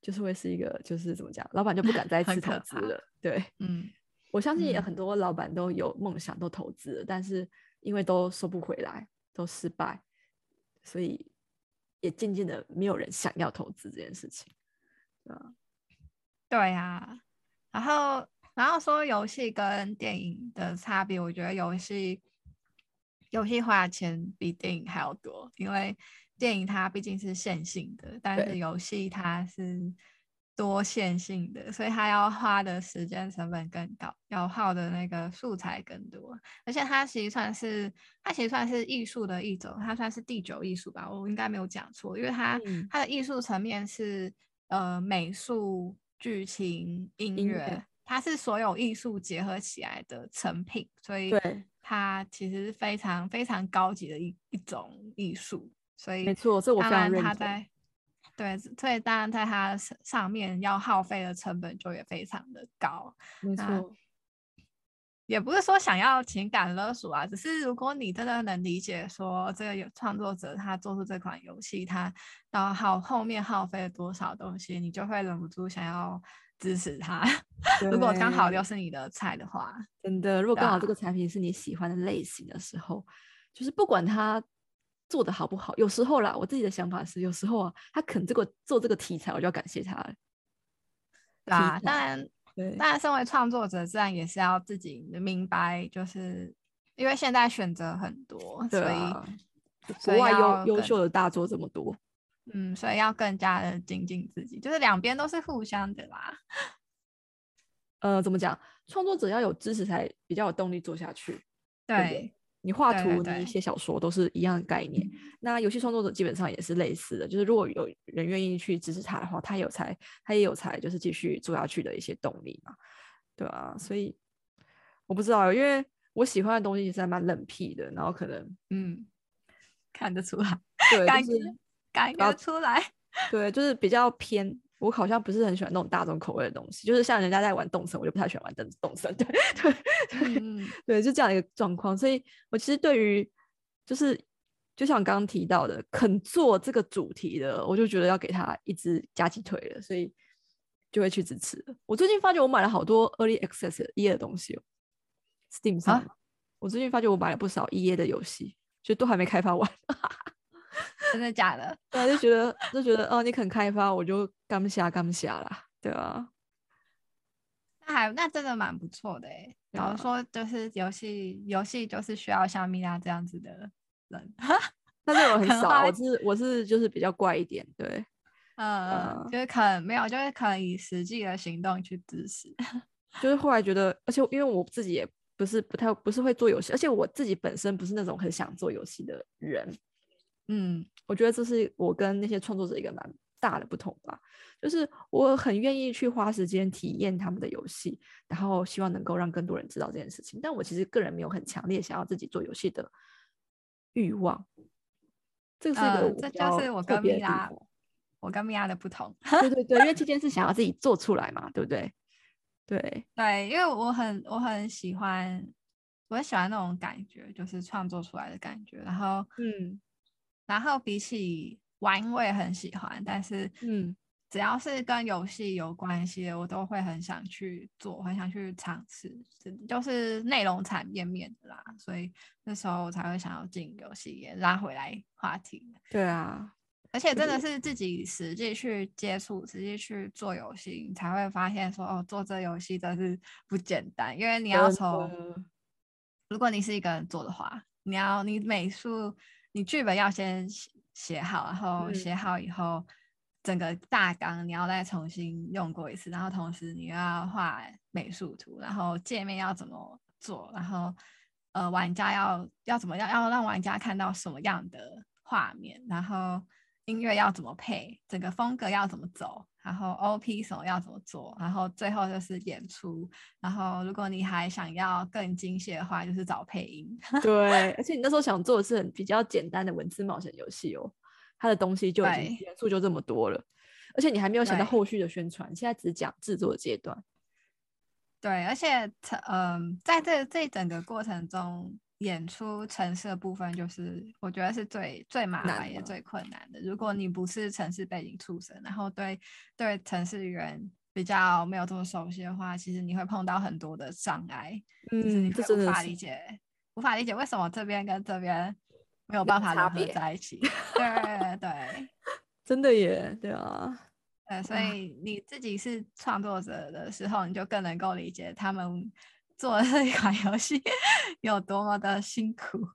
就是会是一个，就是怎么讲，老板就不敢再次投资了。对，嗯，我相信也很多老板都有梦想，都投资，但是因为都收不回来，都失败，所以。也渐渐的没有人想要投资这件事情，啊，对啊，然后然后说游戏跟电影的差别，我觉得游戏游戏花钱比电影还要多，因为电影它毕竟是线性的，但是游戏它是。多线性的，所以它要花的时间成本更高，要耗的那个素材更多，而且它其实算是，它其实算是艺术的一种，它算是第九艺术吧，我应该没有讲错，因为它它的艺术层面是呃美术、剧情、音乐，它是所有艺术结合起来的成品，所以它其实非常非常高级的一一种艺术，所以没错，这我非常认同。对，所以当然在它上面要耗费的成本就也非常的高。没错，也不是说想要情感勒索啊，只是如果你真的能理解说这个有创作者他做出这款游戏，他到耗后面耗费了多少东西，你就会忍不住想要支持他。如果刚好又是你的菜的话，真的，如果刚好这个产品是你喜欢的类型的时候，就是不管他。做的好不好？有时候啦，我自己的想法是，有时候啊，他肯这个做这个题材，我就要感谢他了。啊，当然，当然，身为创作者，自然也是要自己明白，就是因为现在选择很多，所以国外优优秀的大作这么多，嗯，所以要更加的精进自己，就是两边都是互相的啦。呃，怎么讲？创作者要有支持才比较有动力做下去。对，你画图、你写小说都是一样的概念。那游戏创作者基本上也是类似的，就是如果有人愿意去支持他的话，他有才，他也有才，就是继续做下去的一些动力嘛。对啊，所以我不知道，因为我喜欢的东西其实还蛮冷僻的，然后可能嗯，看得出来，对，感觉感觉出来，对，就是比较偏。我好像不是很喜欢那种大众口味的东西，就是像人家在玩动森，我就不太喜欢玩动动森。对对 对 对，就这样一个状况。所以我其实对于就是就像刚刚提到的，肯做这个主题的，我就觉得要给他一只加鸡腿了，所以就会去支持。我最近发觉我买了好多 Early Access 一页的东西哦，Steam 上。我最近发觉我买了不少一页的游戏，就都还没开发完。真的假的？对，就觉得就觉得哦，你肯开发，我就干下干下啦，对啊。那还那真的蛮不错的哎。假如说就是游戏游戏就是需要像米娅这样子的人，但是我很少，我是我是就是比较怪一点，对，嗯，就是可能没有，就是可能以实际的行动去支持。就是后来觉得，而且因为我自己也不是不太不是会做游戏，而且我自己本身不是那种很想做游戏的人。嗯，我觉得这是我跟那些创作者一个蛮大的不同吧，就是我很愿意去花时间体验他们的游戏，然后希望能够让更多人知道这件事情。但我其实个人没有很强烈想要自己做游戏的欲望。这是一个，这就是我跟米娅，我跟米娅的不同。对对对，因为这件事想要自己 做出来嘛，对不对？对对，因为我很我很喜欢，我很喜欢那种感觉，就是创作出来的感觉。然后，嗯。然后比起玩，我也很喜欢，但是嗯，只要是跟游戏有关系的，我都会很想去做，很想去尝试，就是内容产业面的啦。所以那时候我才会想要进游戏业，拉回来话题。对啊，而且真的是自己实际去接触，实际去做游戏，你才会发现说哦，做这游戏真是不简单，因为你要从，如果你是一个人做的话，你要你美术。你剧本要先写好，然后写好以后，整个大纲你要再重新用过一次，然后同时你要画美术图，然后界面要怎么做，然后呃玩家要要怎么样，要让玩家看到什么样的画面，然后音乐要怎么配，整个风格要怎么走。然后 O P 什么要怎么做？然后最后就是演出。然后如果你还想要更精细的话，就是找配音。对，而且你那时候想做的是很比较简单的文字冒险游戏哦，它的东西就已经元素就这么多了，而且你还没有想到后续的宣传，现在只讲制作阶段。对，而且嗯，在这这整个过程中。演出城市的部分，就是我觉得是最最麻烦也最困难的。如果你不是城市背景出身，然后对对城市语言比较没有这么熟悉的话，其实你会碰到很多的障碍，就是你会无法理解，无法理解为什么这边跟这边没有办法融合在一起。对 对，真的耶，对啊，呃，所以你自己是创作者的时候，你就更能够理解他们。做这一款游戏有多么的辛苦，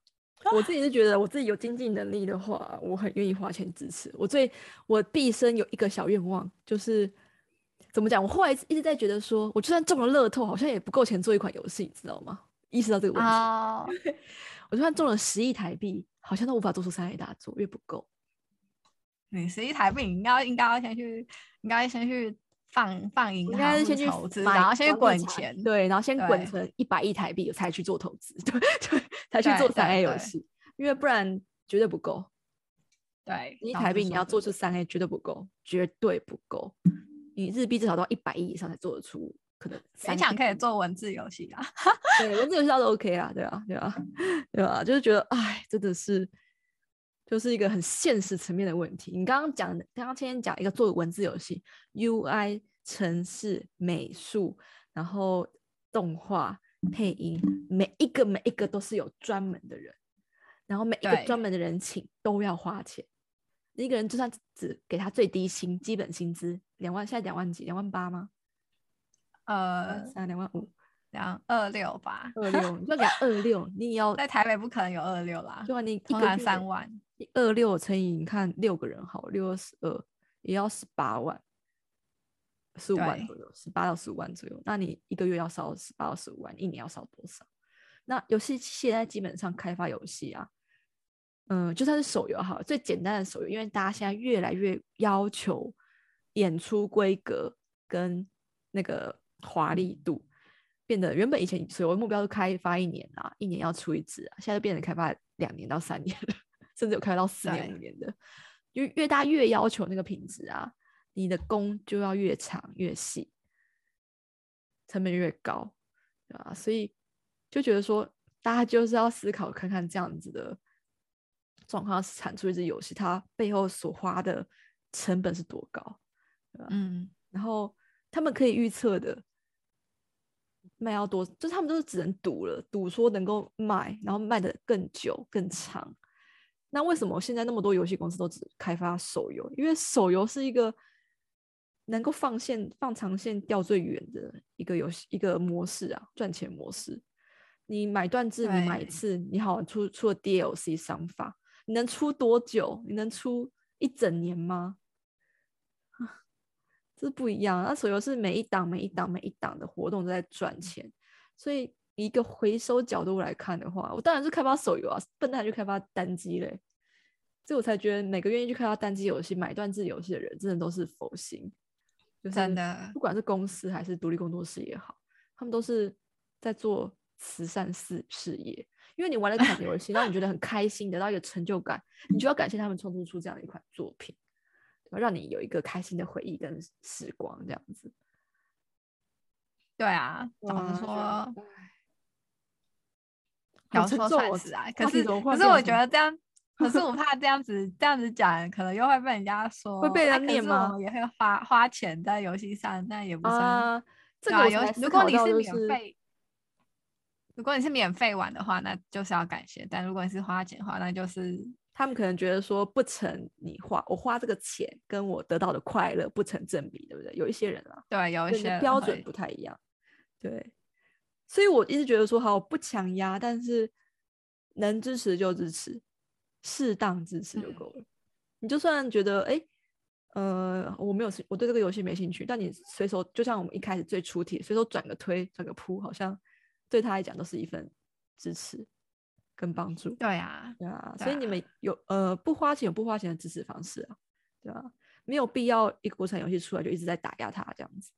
我自己是觉得，我自己有经济能力的话，我很愿意花钱支持。我最我毕生有一个小愿望，就是怎么讲？我后来一直在觉得，说我就算中了乐透，好像也不够钱做一款游戏，你知道吗？意识到这个问题，我就算中了十亿台币，好像都无法做出三 A 大作，因为不够。你十亿台币，应该应该要先去，应该先去。放放银行先去投资，然后先去滚钱，对，然后先滚成一百亿台币才去做投资，对 对，才去做三 A 游戏，因为不然绝对不够。对，一台币你要做出三 A 绝对不够，绝对不够。你日币至少都要一百亿以上才做得出，可能。勉强可以做文字游戏啊，对，文字游戏倒是 OK 啊，对啊，对啊，对啊，就是觉得，哎，真的是，就是一个很现实层面的问题。你刚刚讲，刚刚天天讲一个做文字游戏，UI。城市美术，然后动画配音，每一个每一个都是有专门的人，然后每一个专门的人请都要花钱。一个人就算只给他最低薪，基本薪资两万，现在两万几？两万八吗？呃，三两万五，两二六吧。二六，你就给二六，你也要在台北不可能有二六啦。对啊，你一个三万，二六乘以你看六个人好，六二十二也要十八万。十五万左右，十八到十五万左右。那你一个月要烧十八到十五万，一年要烧多少？那游戏现在基本上开发游戏啊，嗯，就算是手游哈，最简单的手游，因为大家现在越来越要求演出规格跟那个华丽度，变得原本以前手游目标是开发一年啊，一年要出一次啊，现在变成开发两年到三年了，甚至有开到四年五年的，就越大越要求那个品质啊，你的工就要越长越细，成本越高，对吧？所以。就觉得说，大家就是要思考看看这样子的状况，产出一支游戏，它背后所花的成本是多高，对吧？嗯，然后他们可以预测的卖要多，就是他们都是只能赌了，赌说能够卖，然后卖的更久更长。那为什么现在那么多游戏公司都只开发手游？因为手游是一个能够放线、放长线、钓最远的一个游戏一个模式啊，赚钱模式。你买断制，你买一次，你好出出了 DLC 商法，你能出多久？你能出一整年吗？这不一样。那手游是每一档、每一档、每一档的活动都在赚钱，所以一个回收角度来看的话，我当然是开发手游啊，笨蛋去开发单机嘞。所以我才觉得每个愿意去开发单机游戏、买断制游戏的人，真的都是佛心。真的，不管是公司还是独立工作室也好，他们都是在做。慈善事事业，因为你玩了款游戏，让你觉得很开心，得到一个成就感，你就要感谢他们创作出这样的一款作品，让你有一个开心的回忆跟时光，这样子。对啊，怎么说？好沉重啊！可是可是我觉得这样，可是我怕这样子这样子讲，可能又会被人家说，会被人念吗？也会花花钱在游戏上，但也不算。这个游，如果你是免费。如果你是免费玩的话，那就是要感谢；但如果你是花钱的话，那就是他们可能觉得说不成你花我花这个钱跟我得到的快乐不成正比，对不对？有一些人啊，对，有一些标准不太一样，对。所以我一直觉得说，好不强压，但是能支持就支持，适当支持就够了。你就算觉得哎，呃，我没有我对这个游戏没兴趣，但你随手就像我们一开始最初体，随手转个推转个铺，好像。对他来讲都是一份支持跟帮助。对啊，对啊，所以你们有呃不花钱有不花钱的支持方式啊，对啊？没有必要一个国产游戏出来就一直在打压他这样子，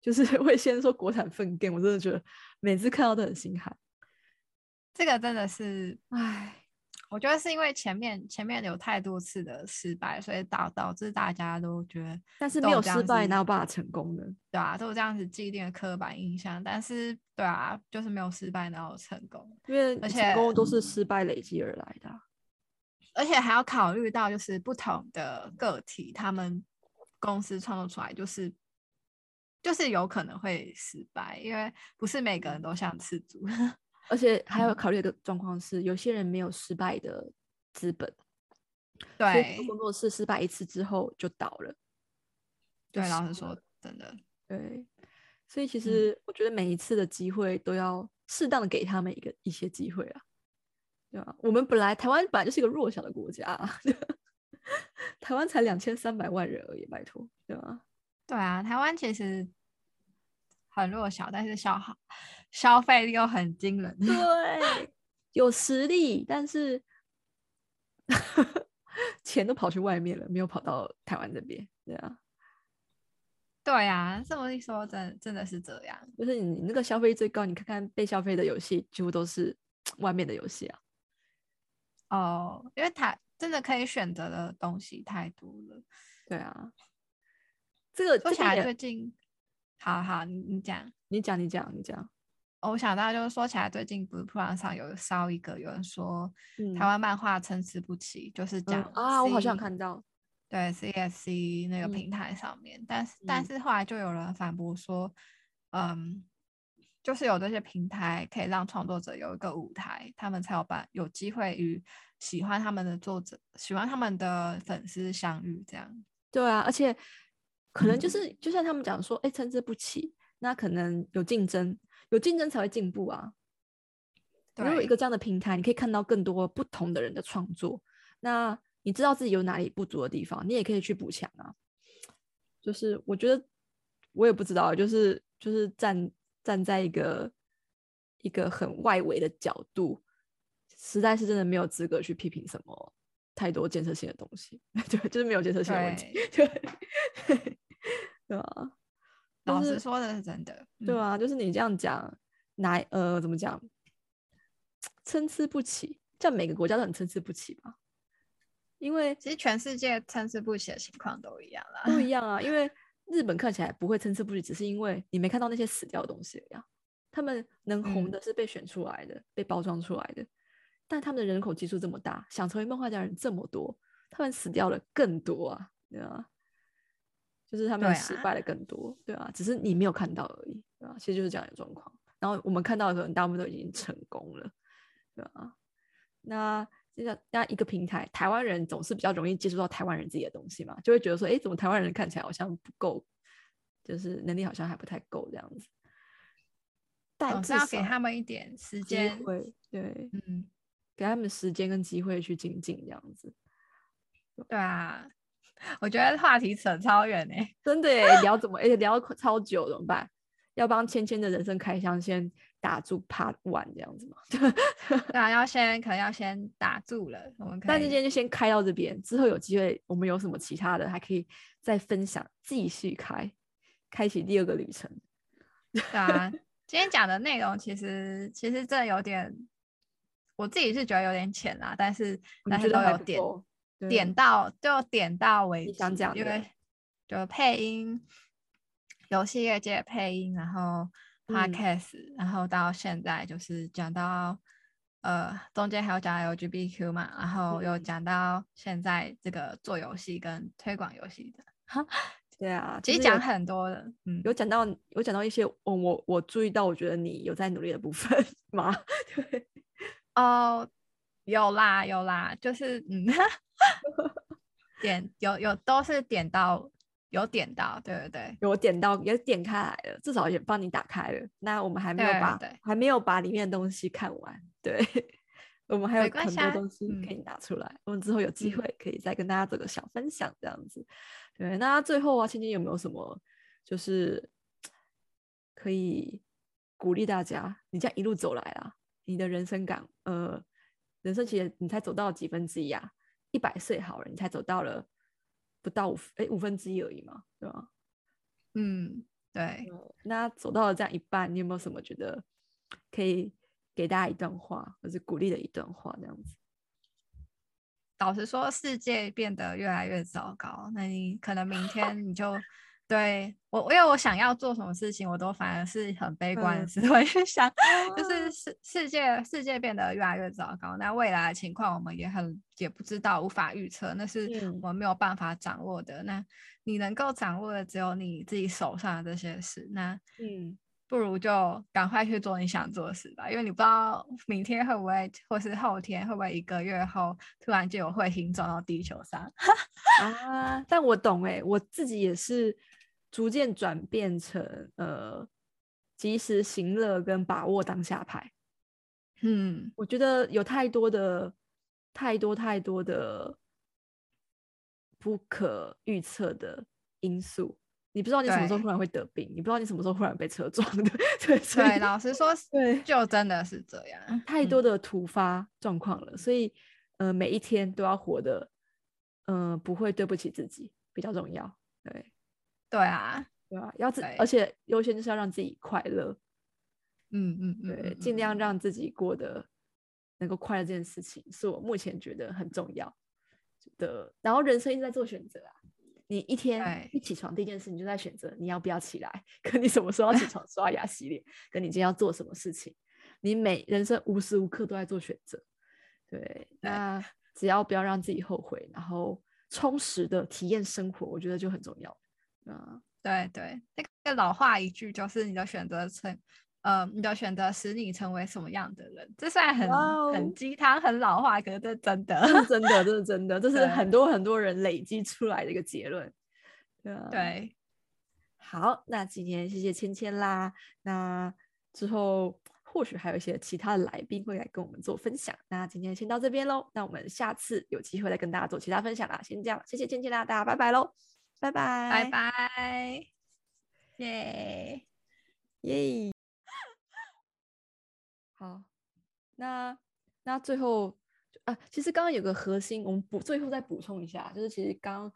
就是 会先说国产粪便，我真的觉得每次看到都很心寒。这个真的是，唉。我觉得是因为前面前面有太多次的失败，所以导导致大家都觉得，但是没有失败哪有办法成功呢？对啊，都有这样子既定的刻板印象。但是对啊，就是没有失败哪有成功？因为而且成功都是失败累积而来的，而且还要考虑到就是不同的个体，他们公司创作出来就是就是有可能会失败，因为不是每个人都像赤足。而且还要考虑一个状况是，有些人没有失败的资本，对，工作室失败一次之后就倒了。对，老实说，真的，对。所以其实我觉得每一次的机会都要适当的给他们一个一些机会啊，对吧？我们本来台湾本来就是一个弱小的国家，台湾才两千三百万人而已，拜托，对吧？对啊，台湾其实。很弱小，但是消耗消费力又很惊人。对，有实力，但是 钱都跑去外面了，没有跑到台湾这边。对啊，对啊，这么一说，真真的是这样。就是你那个消费最高，你看看被消费的游戏，几乎都是 外面的游戏啊。哦，因为台真的可以选择的东西太多了。对啊，这个说起来最近。好好，你你讲，你讲，你讲，你讲。我想到就是说起来，最近不是铺浪上有烧一个，有人说台湾漫画参差不齐，就是讲啊，我好像看到，对 C S C 那个平台上面，但是但是后来就有人反驳说，嗯，就是有这些平台可以让创作者有一个舞台，他们才有办有机会与喜欢他们的作者、喜欢他们的粉丝相遇，这样。对啊，而且。可能就是就像他们讲说，哎，参差不齐，那可能有竞争，有竞争才会进步啊。如果一个这样的平台，你可以看到更多不同的人的创作，那你知道自己有哪里不足的地方，你也可以去补强啊。就是我觉得我也不知道，就是就是站站在一个一个很外围的角度，实在是真的没有资格去批评什么太多建设性的东西，对，就是没有建设性的问题，对，对啊？老实说的是真的，对啊，就是你这样讲，哪呃怎么讲，参差不齐，像每个国家都很参差不齐吧？因为其实全世界参差不齐的情况都一样啦，不一样啊。因为日本看起来不会参差不齐，只是因为你没看到那些死掉的东西一样。他们能红的是被选出来的，被包装出来的。但他们的人口基数这么大，想成为漫画家人这么多，他们死掉了更多啊，对啊，就是他们失败的更多，对啊，只是你没有看到而已，对吧？其实就是这样的状况。然后我们看到的可能大部分都已经成功了，对吧？那。那那一个平台，台湾人总是比较容易接触到台湾人自己的东西嘛，就会觉得说，哎，怎么台湾人看起来好像不够，就是能力好像还不太够这样子。但是要给他们一点时间，会对，嗯，给他们时间跟机会去精进这样子。对啊，我觉得话题扯超远哎，真的哎，聊怎么，而且聊超久怎么办？要帮芊芊的人生开箱先。打住，Part One 这样子吗？对啊，要先可能要先打住了。我们但是今天就先开到这边，之后有机会我们有什么其他的还可以再分享，继续开，开启第二个旅程。对啊，今天讲的内容其实其实这有点，我自己是觉得有点浅啦，但是但是都有点点到就点到为止，想讲因为就配音，游戏业界配音，然后。Podcast，然后到现在就是讲到，呃，中间还有讲 LGBTQ 嘛，然后又讲到现在这个做游戏跟推广游戏的，哈，对啊，其实讲很多的，嗯，有讲到有讲到一些，我我我注意到，我觉得你有在努力的部分 吗？对，哦，有啦有啦，就是嗯，点有有都是点到。有点到，对对对，有点到，也点开来了，至少也帮你打开了。那我们还没有把，还没有把里面的东西看完。对，我们还有很多东西可以拿出来。我们之后有机会可以再跟大家做个小分享，这样子。对，那最后啊，芊芊有没有什么就是可以鼓励大家？你这样一路走来啊，你的人生感，呃，人生其实你才走到几分之一啊？一百岁好了，你才走到了。不到五哎五分之一而已嘛，对吧？嗯，对。那走到了这样一半，你有没有什么觉得可以给大家一段话，或是鼓励的一段话这样子？老实说，世界变得越来越糟糕，那你可能明天你就。对我，因为我想要做什么事情，我都反而是很悲观的思维去想，就是世世界世界变得越来越糟糕，那未来的情况我们也很也不知道，无法预测，那是我们没有办法掌握的。那你能够掌握的只有你自己手上的这些事，那嗯，不如就赶快去做你想做的事吧，因为你不知道明天会不会，或是后天会不会，一个月后突然就有彗星撞到地球上 啊！但我懂哎，我自己也是。逐渐转变成呃，及时行乐跟把握当下派。嗯，我觉得有太多的、太多太多的不可预测的因素。你不知道你什么时候突然会得病，你不知道你什么时候忽然被车撞的。对对，老实说，对，就真的是这样，太多的突发状况了。所以呃，每一天都要活的，嗯，不会对不起自己，比较重要。对。对啊，对啊，要自，而且优先就是要让自己快乐，嗯嗯，对，尽量让自己过得能够快乐，这件事情是我目前觉得很重要的。然后人生一直在做选择啊，你一天一起床第一件事你就在选择你要不要起来，跟你什么时候要起床刷牙洗脸，跟你今天要做什么事情，你每人生无时无刻都在做选择。对，那只要不要让自己后悔，然后充实的体验生活，我觉得就很重要。嗯，对对，那个老话一句就是你的选择成，呃，你的选择使你成为什么样的人。这虽然很很鸡汤、很老话，可是这真的，真的，这是真的，这是很多很多人累积出来的一个结论。对，好，那今天谢谢芊芊啦。那之后或许还有一些其他的来宾会来跟我们做分享。那今天先到这边喽，那我们下次有机会再跟大家做其他分享啦。先这样，谢谢芊芊啦，大家拜拜喽。拜拜，拜拜。耶耶。好，那那最后啊，其实刚刚有个核心，我们补最后再补充一下，就是其实刚刚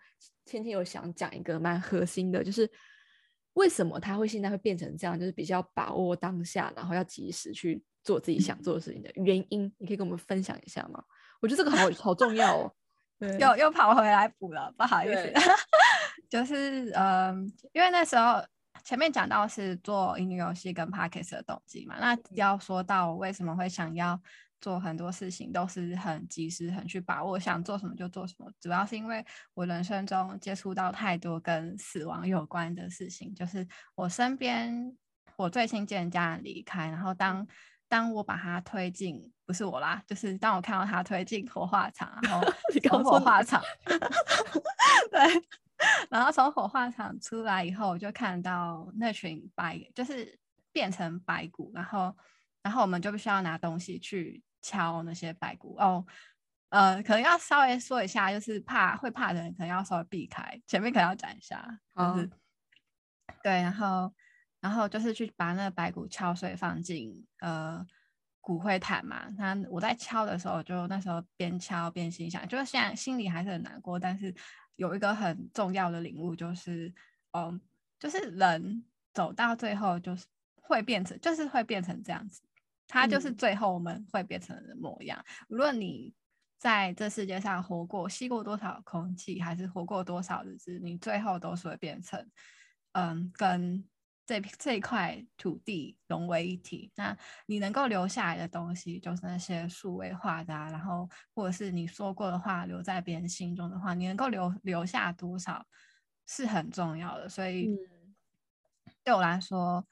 芊芊有想讲一个蛮核心的，就是为什么他会现在会变成这样，就是比较把握当下，然后要及时去做自己想做的事情的原因，你可以跟我们分享一下吗？我觉得这个好好重要哦。又又跑回来补了，不好意思，就是嗯，因为那时候。前面讲到是做音乐游戏跟 podcast 的动机嘛，那要说到为什么会想要做很多事情都是很及时、很去把握，想做什么就做什么，主要是因为我人生中接触到太多跟死亡有关的事情，就是我身边我最亲近的家人离开，然后当当我把他推进，不是我啦，就是当我看到他推进火化场，然后 从火化场，对。然后从火化场出来以后，我就看到那群白，就是变成白骨，然后，然后我们就必须要拿东西去敲那些白骨。哦，呃，可能要稍微说一下，就是怕会怕的人，可能要稍微避开。前面可能要讲一下，就是对，然后，然后就是去把那个白骨敲碎，放进呃骨灰坛嘛。那我在敲的时候，就那时候边敲边心想，就是现在心里还是很难过，但是。有一个很重要的领悟，就是，嗯，就是人走到最后，就是会变成，就是会变成这样子。他就是最后我们会变成的模样。无论你在这世界上活过、吸过多少空气，还是活过多少日子，你最后都是会变成，嗯，跟。这这一块土地融为一体，那你能够留下来的东西，就是那些数位化的，然后或者是你说过的话留在别人心中的话，你能够留留下多少是很重要的。所以对我来说，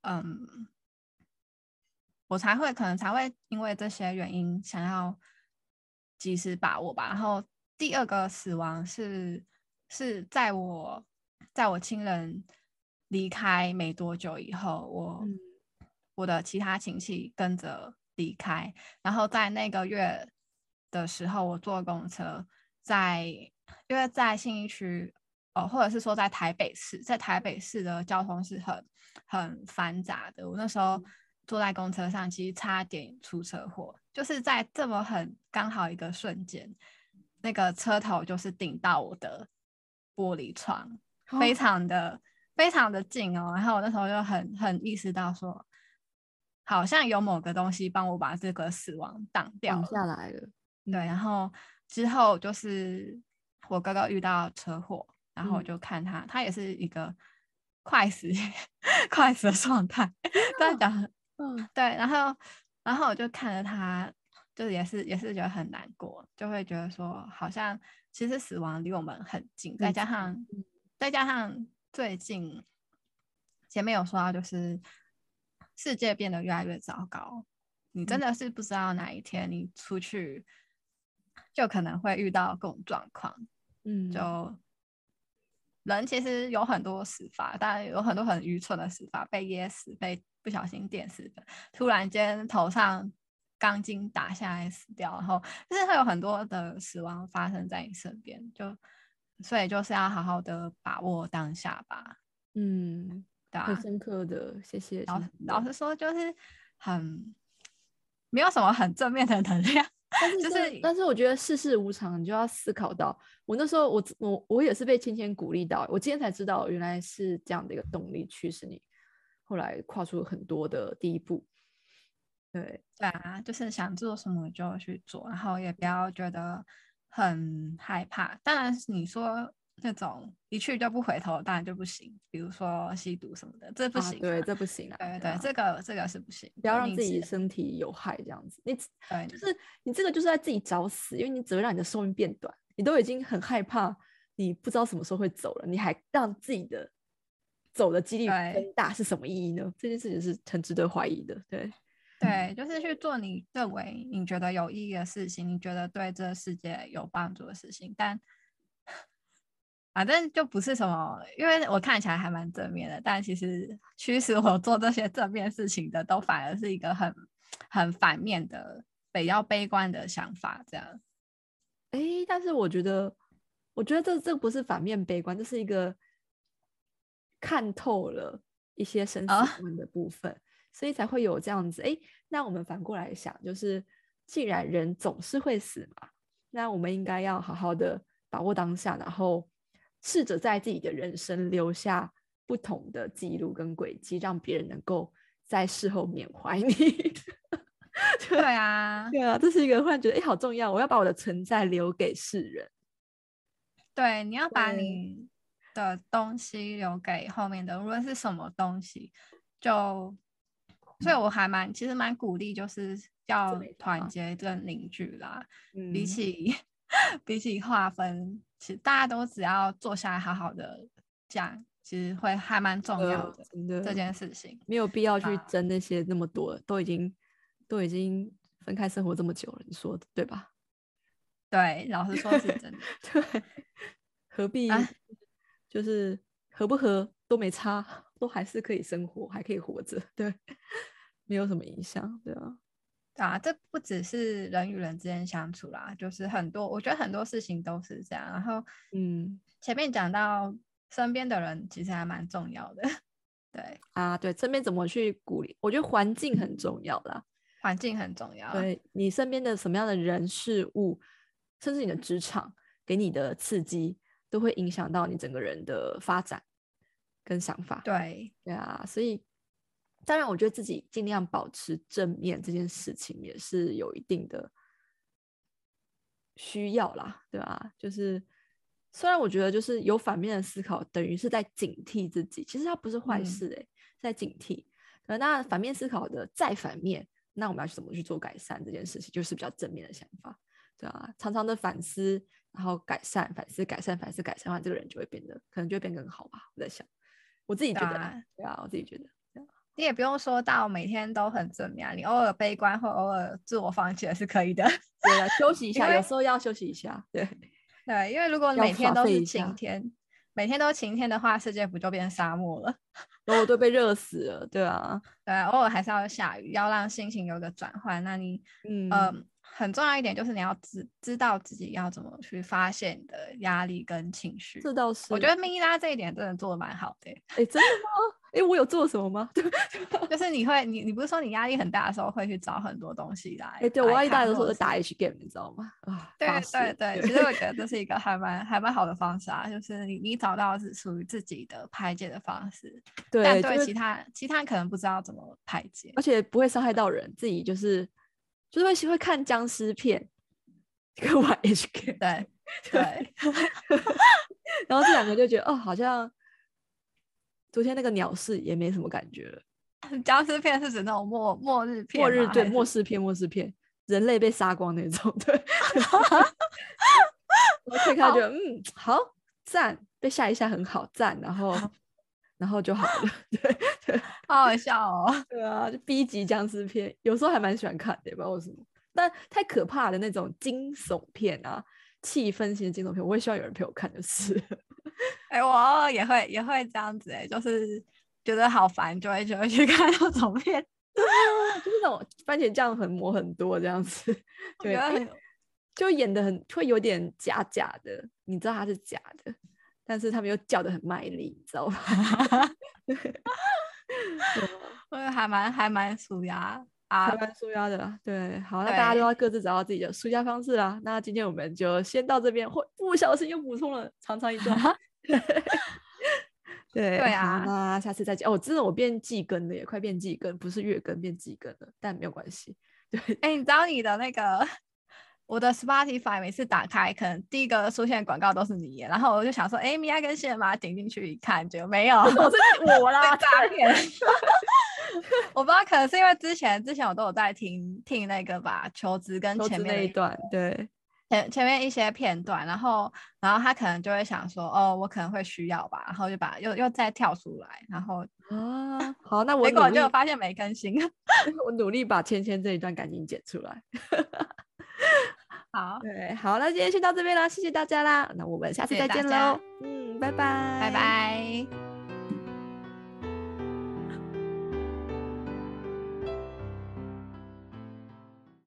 嗯，我才会可能才会因为这些原因想要及时把握吧。然后第二个死亡是是在我在我亲人。离开没多久以后，我我的其他亲戚跟着离开，然后在那个月的时候，我坐公车，在因为在信义区，哦，或者是说在台北市，在台北市的交通是很很繁杂的。我那时候坐在公车上，其实差点出车祸，就是在这么很刚好一个瞬间，那个车头就是顶到我的玻璃窗，非常的。非常的近哦，然后我那时候就很很意识到说，好像有某个东西帮我把这个死亡挡掉下来了。对，然后之后就是我哥哥遇到车祸，然后我就看他，他也是一个快死 快死的状态。在讲，嗯，对，然后然后我就看着他，就是也是也是觉得很难过，就会觉得说，好像其实死亡离我们很近，再加上再加上。最近前面有说到，就是世界变得越来越糟糕，你真的是不知道哪一天你出去就可能会遇到各种状况。嗯，就人其实有很多死法，当然有很多很愚蠢的死法，被噎死、被不小心电死的，突然间头上钢筋打下来死掉，然后就是会有很多的死亡发生在你身边，就。所以就是要好好的把握当下吧。嗯，很深刻的，谢谢。老老实说，就是很没有什么很正面的能量，但是就是，但是我觉得世事无常，你就要思考到，我那时候我我我也是被芊芊鼓励到，我今天才知道原来是这样的一个动力驱使你后来跨出很多的第一步。对对啊，就是想做什么就去做，然后也不要觉得。很害怕，当然你说那种一去就不回头，当然就不行。比如说吸毒什么的，这不行。对，这不行啊。对对，这个这个是不行，不要让自己身体有害这样子。你对，就是你这个就是在自己找死，因为你只会让你的寿命变短。你都已经很害怕，你不知道什么时候会走了，你还让自己的走的几率更大，是什么意义呢？这件事情是很值得怀疑的。对。对，就是去做你认为你觉得有意义的事情，你觉得对这个世界有帮助的事情，但反正就不是什么，因为我看起来还蛮正面的，但其实驱使我做这些正面事情的，都反而是一个很很反面的、比较悲观的想法。这样，哎，但是我觉得，我觉得这这不是反面悲观，这是一个看透了一些生死观的部分，所以才会有这样子。哎，那我们反过来想，就是既然人总是会死嘛，那我们应该要好好的把握当下，然后试着在自己的人生留下不同的记录跟轨迹，让别人能够在事后缅怀你。对啊，对啊，这是一个忽然觉得哎，好重要，我要把我的存在留给世人。对，你要把你的东西留给后面的，无论是什么东西，就，所以我还蛮，其实蛮鼓励，就是要团结跟凝聚啦。比起 比起划分，其实大家都只要坐下来好好的讲，其实会还蛮重要的。这件事情没有必要去争那些那么多，都已经都已经分开生活这么久了，你说对吧？对，老实说是真的。对，何必就是合不合都没差，都还是可以生活，还可以活着，对，没有什么影响，对啊。啊，这不只是人与人之间相处啦，就是很多，我觉得很多事情都是这样。然后，嗯，前面讲到身边的人其实还蛮重要的，对啊，对，身边怎么去鼓励？我觉得环境很重要啦，环境很重要。对你身边的什么样的人事物。甚至你的职场给你的刺激，都会影响到你整个人的发展跟想法。对，对啊，所以当然，我觉得自己尽量保持正面这件事情也是有一定的需要啦，对吧？就是虽然我觉得就是有反面的思考，等于是在警惕自己，其实它不是坏事诶，在警惕。那反面思考的再反面，那我们要怎么去做改善这件事情，就是比较正面的想法。对啊，常常的反思，然后改善，反思，改善，反思，改善的话，这个人就会变得，可能就会变更好吧。我在想，我自己觉得，对啊，我自己觉得，你也不用说到每天都很正面，你偶尔悲观或偶尔自我放弃也是可以的。对啊，休息一下，有时候要休息一下。对，对，因为如果每天都是晴天，每天都晴天的话，世界不就变沙漠了？然后都被热死了。对啊，对，偶尔还是要下雨，要让心情有个转换。那你，嗯。很重要一点就是你要知知道自己要怎么去发现你的压力跟情绪。这倒是，我觉得米拉这一点真的做的蛮好的。哎，真的吗？哎，我有做什么吗？就是你会，你你不是说你压力很大的时候会去找很多东西来？哎，对我压力大的时候就打 H game，你知道吗？啊，对对对，其实我觉得这是一个还蛮还蛮好的方式啊，就是你你找到是属于自己的排解的方式。对，但对其他其他可能不知道怎么排解，而且不会伤害到人，自己就是。就是会会看僵尸片，跟玩 HK，对对，然后这两个就觉得哦，好像昨天那个鸟事也没什么感觉了。僵尸片是指那种末末日片，末日对末世片，末世片，人类被杀光那种，对。我可以看觉得嗯好赞，被吓一下很好赞，然后。然后就好了，对对，好好笑哦。对啊，就 B 级僵尸片，有时候还蛮喜欢看的，也不知道为什么。但太可怕的那种惊悚片啊，气氛型的惊悚片，我也希望有人陪我看，就是。哎，我也会也会这样子，哎，就是觉得好烦，就会就会去看那种片，就是那种番茄酱很抹很多这样子，对，就演的很会有点假假的，你知道它是假的。但是他们又叫的很卖力，你知道吗？我还蛮还蛮舒压啊，还蛮舒压的。对，好，那大家都要各自找到自己的舒压方式啦。那今天我们就先到这边，会不小心又补充了长长一段。对对啊，那下次再见。哦，真的我变季更了，也快变季更，不是月更变季更了，但没有关系。对，哎，你知道你的那个。我的 Spotify 每次打开，可能第一个出现广告都是你，然后我就想说，哎，米娅跟谢妈点进去一看，就没有，我啦，诈骗。我不知道，可能是因为之前之前我都有在听听那个吧，求职跟前面那一段，对，前前面一些片段，然后然后他可能就会想说，哦，我可能会需要吧，然后就把又又再跳出来，然后啊，好，那我结果就发现没更新，我努力把芊芊这一段赶紧剪出来。好，对，好，那今天先到这边了，谢谢大家啦，那我们下次再见喽，嗯，拜拜，拜拜。